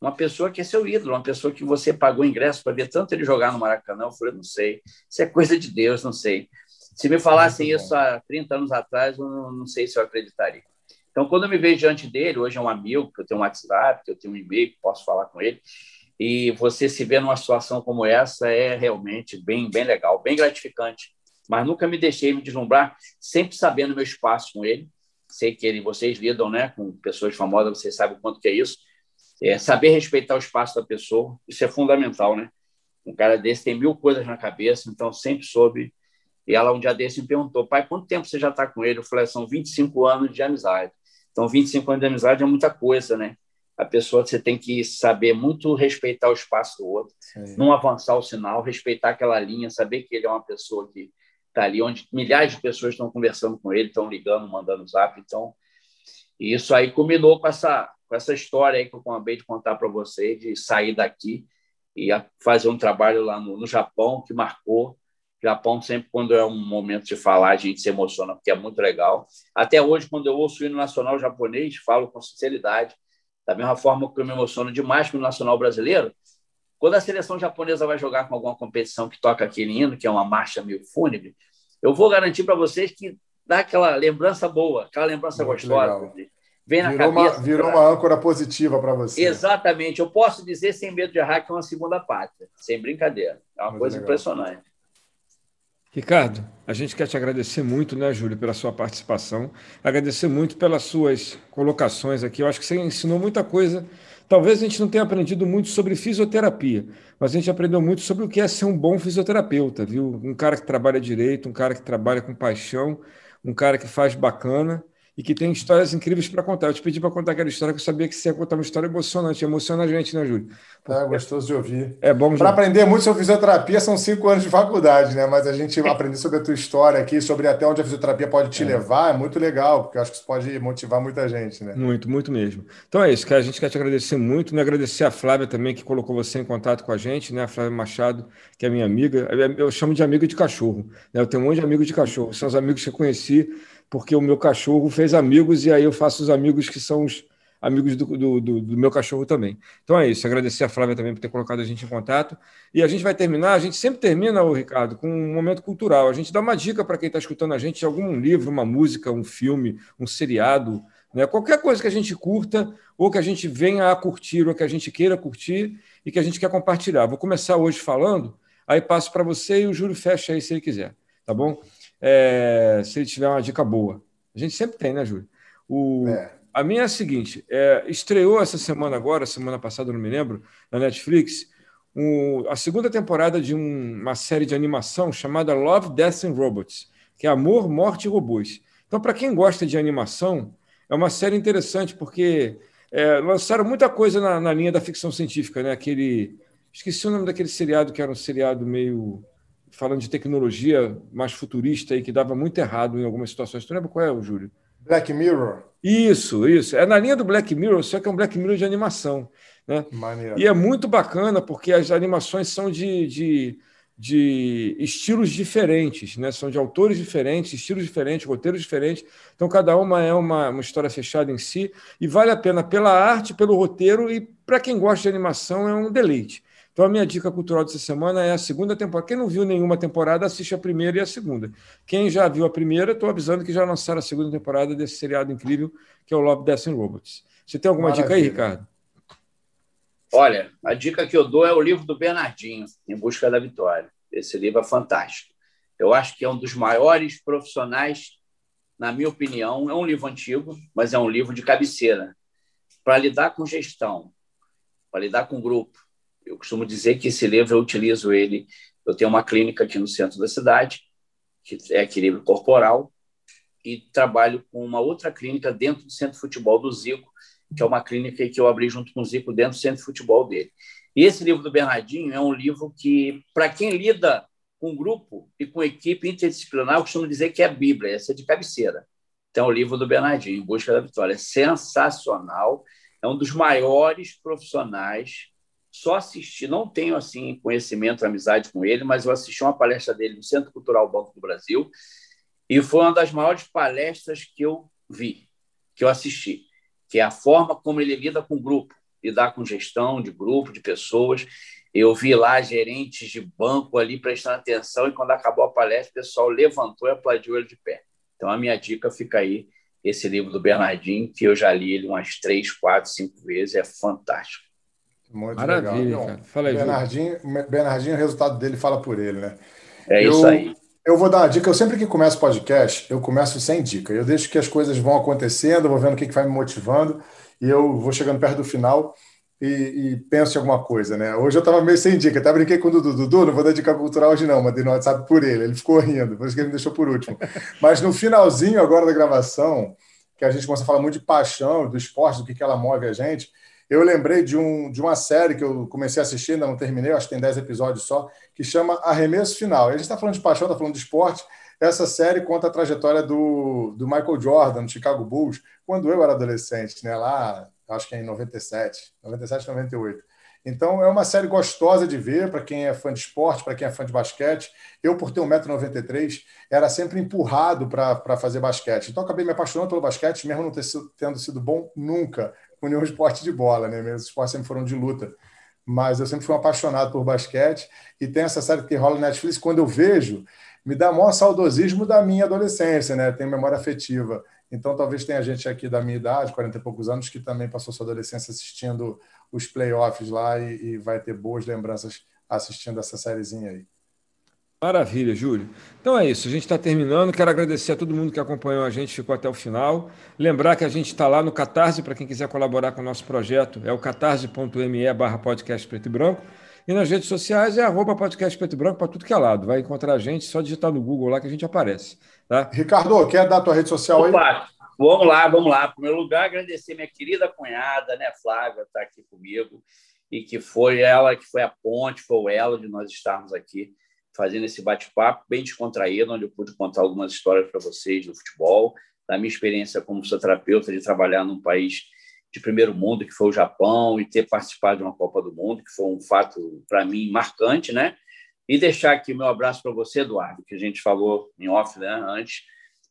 uma pessoa que é seu ídolo, uma pessoa que você pagou ingresso para ver tanto ele jogar no Maracanã? Eu falei, não sei, isso é coisa de Deus, não sei. Se me falassem isso há 30 anos atrás, eu não, não sei se eu acreditaria. Então, quando eu me vejo diante dele, hoje é um amigo, que eu tenho um WhatsApp, que eu tenho um e-mail, que posso falar com ele, e você se vê numa situação como essa é realmente bem, bem legal, bem gratificante. Mas nunca me deixei me deslumbrar, sempre sabendo meu espaço com ele. Sei que ele, vocês lidam né, com pessoas famosas, vocês sabem o quanto que é isso. É, saber respeitar o espaço da pessoa, isso é fundamental, né? Um cara desse tem mil coisas na cabeça, então sempre soube. E ela um dia desse me perguntou, pai, quanto tempo você já está com ele? Eu falei, são 25 anos de amizade. Então, 25 anos de amizade é muita coisa, né? A pessoa você tem que saber muito respeitar o espaço do outro, Sim. não avançar o sinal, respeitar aquela linha, saber que ele é uma pessoa que está ali, onde milhares de pessoas estão conversando com ele, estão ligando, mandando zap. Então, isso aí culminou com essa, com essa história aí que eu acabei de contar para você, de sair daqui e fazer um trabalho lá no, no Japão, que marcou Japão, sempre quando é um momento de falar, a gente se emociona, porque é muito legal. Até hoje, quando eu ouço o hino nacional japonês, falo com sinceridade, da mesma forma que eu me emociono demais com o nacional brasileiro, quando a seleção japonesa vai jogar com alguma competição que toca aquele hino, que é uma marcha meio fúnebre, eu vou garantir para vocês que dá aquela lembrança boa, aquela lembrança muito gostosa. Legal. Vem na virou cabeça. Uma, virou uma âncora positiva para você. Exatamente. Eu posso dizer, sem medo de errar, que é uma segunda pátria. Sem brincadeira. É uma muito coisa legal. impressionante. Ricardo, a gente quer te agradecer muito, né, Júlio, pela sua participação, agradecer muito pelas suas colocações aqui. Eu acho que você ensinou muita coisa. Talvez a gente não tenha aprendido muito sobre fisioterapia, mas a gente aprendeu muito sobre o que é ser um bom fisioterapeuta, viu? Um cara que trabalha direito, um cara que trabalha com paixão, um cara que faz bacana e que tem histórias incríveis para contar. Eu te pedi para contar aquela história que eu sabia que você ia contar uma história emocionante. Emociona a gente, né, Júlio? Porque é gostoso de ouvir. É bom Para aprender muito sobre fisioterapia, são cinco anos de faculdade, né? Mas a gente aprender sobre a tua história aqui, sobre até onde a fisioterapia pode te é. levar, é muito legal, porque eu acho que isso pode motivar muita gente, né? Muito, muito mesmo. Então é isso, que a gente quer te agradecer muito, né? Agradecer a Flávia também, que colocou você em contato com a gente, né? A Flávia Machado, que é minha amiga. Eu chamo de amiga de cachorro. Né? Eu tenho um monte de amigos de cachorro. São os amigos que eu conheci porque o meu cachorro fez amigos e aí eu faço os amigos que são os amigos do, do, do, do, meu cachorro também. Então é isso, agradecer a Flávia também por ter colocado a gente em contato. E a gente vai terminar, a gente sempre termina, o Ricardo, com um momento cultural. A gente dá uma dica para quem está escutando a gente, algum livro, uma música, um filme, um seriado, né? qualquer coisa que a gente curta, ou que a gente venha a curtir, ou que a gente queira curtir e que a gente quer compartilhar. Vou começar hoje falando, aí passo para você e o Júlio fecha aí se ele quiser, tá bom? É, se ele tiver uma dica boa. A gente sempre tem, né, Júlio? O, é. A minha é a seguinte: é, estreou essa semana agora, semana passada, não me lembro, na Netflix, um, a segunda temporada de um, uma série de animação chamada Love, Death and Robots, que é Amor, Morte e Robôs. Então, para quem gosta de animação, é uma série interessante porque é, lançaram muita coisa na, na, linha da ficção científica, né? Aquele. Esqueci o nome daquele seriado que era um seriado meio falando de tecnologia mais futurista e que dava muito errado em algumas situações. Tu lembra qual é, o Júlio? Black Mirror. Isso, isso. É na linha do Black Mirror, só que é um Black Mirror de animação. Né? Maneiro. E é muito bacana porque as animações são de, de, de estilos diferentes, né? são de autores diferentes, estilos diferentes, roteiros diferentes. Então, cada uma é uma, uma história fechada em si e vale a pena pela arte, pelo roteiro e, para quem gosta de animação, é um deleite. Então, a minha dica cultural dessa semana é a segunda temporada. Quem não viu nenhuma temporada, assiste a primeira e a segunda. Quem já viu a primeira, estou avisando que já lançaram a segunda temporada desse seriado incrível, que é o Love, Death and Robots. Você tem alguma Maravilha. dica aí, Ricardo? Olha, a dica que eu dou é o livro do Bernardinho, Em Busca da Vitória. Esse livro é fantástico. Eu acho que é um dos maiores profissionais, na minha opinião. É um livro antigo, mas é um livro de cabeceira para lidar com gestão, para lidar com grupo, eu costumo dizer que esse livro eu utilizo ele. Eu tenho uma clínica aqui no centro da cidade, que é equilíbrio corporal, e trabalho com uma outra clínica dentro do centro de futebol do Zico, que é uma clínica que eu abri junto com o Zico dentro do centro de futebol dele. E esse livro do Bernardinho é um livro que, para quem lida com grupo e com equipe interdisciplinar, eu costumo dizer que é a Bíblia, essa é de cabeceira. tem o livro do Bernardinho, Em Busca da Vitória. É sensacional, é um dos maiores profissionais. Só assisti, não tenho assim conhecimento, amizade com ele, mas eu assisti uma palestra dele no Centro Cultural Banco do Brasil e foi uma das maiores palestras que eu vi, que eu assisti, que é a forma como ele lida com o grupo, lidar com gestão de grupo, de pessoas. Eu vi lá gerentes de banco ali prestando atenção e quando acabou a palestra, o pessoal levantou e aplaudiu ele de pé. Então, a minha dica fica aí, esse livro do Bernardinho, que eu já li ele umas três, quatro, cinco vezes, é fantástico. Muito Maravilha, legal. Cara. Fala aí, Bernardinho, Bernardinho, o resultado dele fala por ele, né? É eu, isso aí. Eu vou dar uma dica. Eu sempre que começo podcast, eu começo sem dica. Eu deixo que as coisas vão acontecendo, vou vendo o que, que vai me motivando, e eu vou chegando perto do final e, e penso em alguma coisa, né? Hoje eu estava meio sem dica, até brinquei com o Dudu. Dudu, não vou dar dica cultural hoje não, mandei no WhatsApp por ele, ele ficou rindo, por isso que ele me deixou por último. Mas no finalzinho agora da gravação, que a gente começa a falar muito de paixão, do esporte, do que, que ela move a gente, eu lembrei de, um, de uma série que eu comecei a assistir, ainda não terminei, acho que tem 10 episódios só, que chama Arremesso Final. a gente está falando de paixão, está falando de esporte. Essa série conta a trajetória do, do Michael Jordan, no Chicago Bulls, quando eu era adolescente, né? lá acho que é em 97, 97, 98. Então é uma série gostosa de ver para quem é fã de esporte, para quem é fã de basquete. Eu, por ter 1,93m, era sempre empurrado para fazer basquete. Então acabei me apaixonando pelo basquete, mesmo não ter tendo sido bom nunca com nenhum esporte de bola, né? Meus esportes sempre foram de luta. Mas eu sempre fui um apaixonado por basquete e tem essa série que rola na Netflix. Quando eu vejo, me dá maior saudosismo da minha adolescência, né? Tem memória afetiva. Então, talvez tenha gente aqui da minha idade, 40 e poucos anos, que também passou sua adolescência assistindo os playoffs lá e, e vai ter boas lembranças assistindo essa sériezinha aí. Maravilha, Júlio. Então é isso, a gente está terminando. Quero agradecer a todo mundo que acompanhou a gente, ficou até o final. Lembrar que a gente está lá no Catarse, para quem quiser colaborar com o nosso projeto, é o catarse.me barra podcast preto e branco. E nas redes sociais é arroba podcast preto e branco para tudo que é lado. Vai encontrar a gente, só digitar no Google lá que a gente aparece. Tá? Ricardo, quer dar a tua rede social aí? Opa, vamos lá, vamos lá. Em primeiro lugar, agradecer minha querida cunhada, né, Flávia, está aqui comigo, e que foi ela que foi a ponte, foi o elo de nós estarmos aqui fazendo esse bate-papo bem descontraído, onde eu pude contar algumas histórias para vocês do futebol, da minha experiência como fisioterapeuta de trabalhar num país de primeiro mundo, que foi o Japão, e ter participado de uma Copa do Mundo, que foi um fato, para mim, marcante, né? E deixar aqui meu abraço para você, Eduardo, que a gente falou em off né, antes,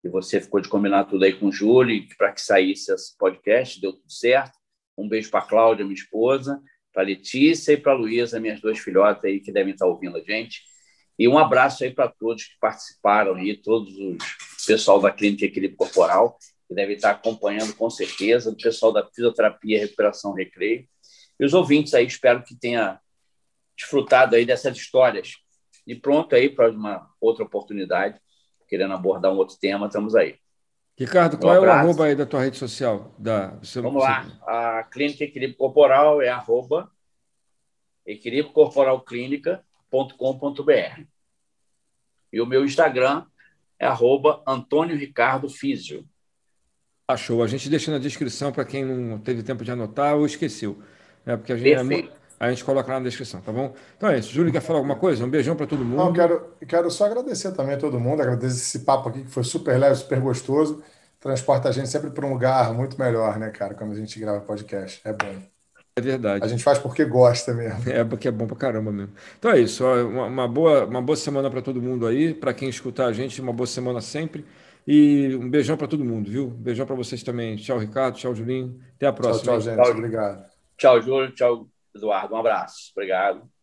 e você ficou de combinar tudo aí com o Júlio, para que saísse esse podcast, deu tudo certo. Um beijo para a Cláudia, minha esposa, para a Letícia e para a Luísa, minhas duas filhotas aí que devem estar ouvindo a gente. E um abraço aí para todos que participaram aí, todos os pessoal da Clínica Equilíbrio Corporal, que deve estar acompanhando com certeza, o pessoal da Fisioterapia Recuperação Recreio. E os ouvintes aí, espero que tenha desfrutado aí dessas histórias e pronto aí para uma outra oportunidade, querendo abordar um outro tema, estamos aí. Ricardo, qual um é o arroba aí da tua rede social? Da, você, Vamos lá, a Clínica Equilíbrio Corporal é arroba equilíbrio corporal clínica.com.br. E o meu Instagram é arroba Antônio Ricardo Físio. Achou. A gente deixa na descrição para quem não teve tempo de anotar ou esqueceu. Né? Porque a gente é Perfeito. é a gente coloca lá na descrição, tá bom? Então é isso. Júlio, quer falar alguma coisa? Um beijão para todo mundo. Não, quero, quero só agradecer também a todo mundo, agradecer esse papo aqui que foi super leve, super gostoso. Transporta a gente sempre para um lugar muito melhor, né, cara, quando a gente grava podcast. É bom. É verdade. A gente faz porque gosta mesmo. É porque é bom pra caramba mesmo. Então é isso. Uma, uma boa, uma boa semana para todo mundo aí. Para quem escutar a gente, uma boa semana sempre. E um beijão para todo mundo, viu? Um beijão para vocês também. Tchau, Ricardo. Tchau, Julinho. Até a próxima. Tchau, tchau, gente. Tchau, Obrigado. Tchau, Júlio. Tchau, Eduardo. Um abraço. Obrigado.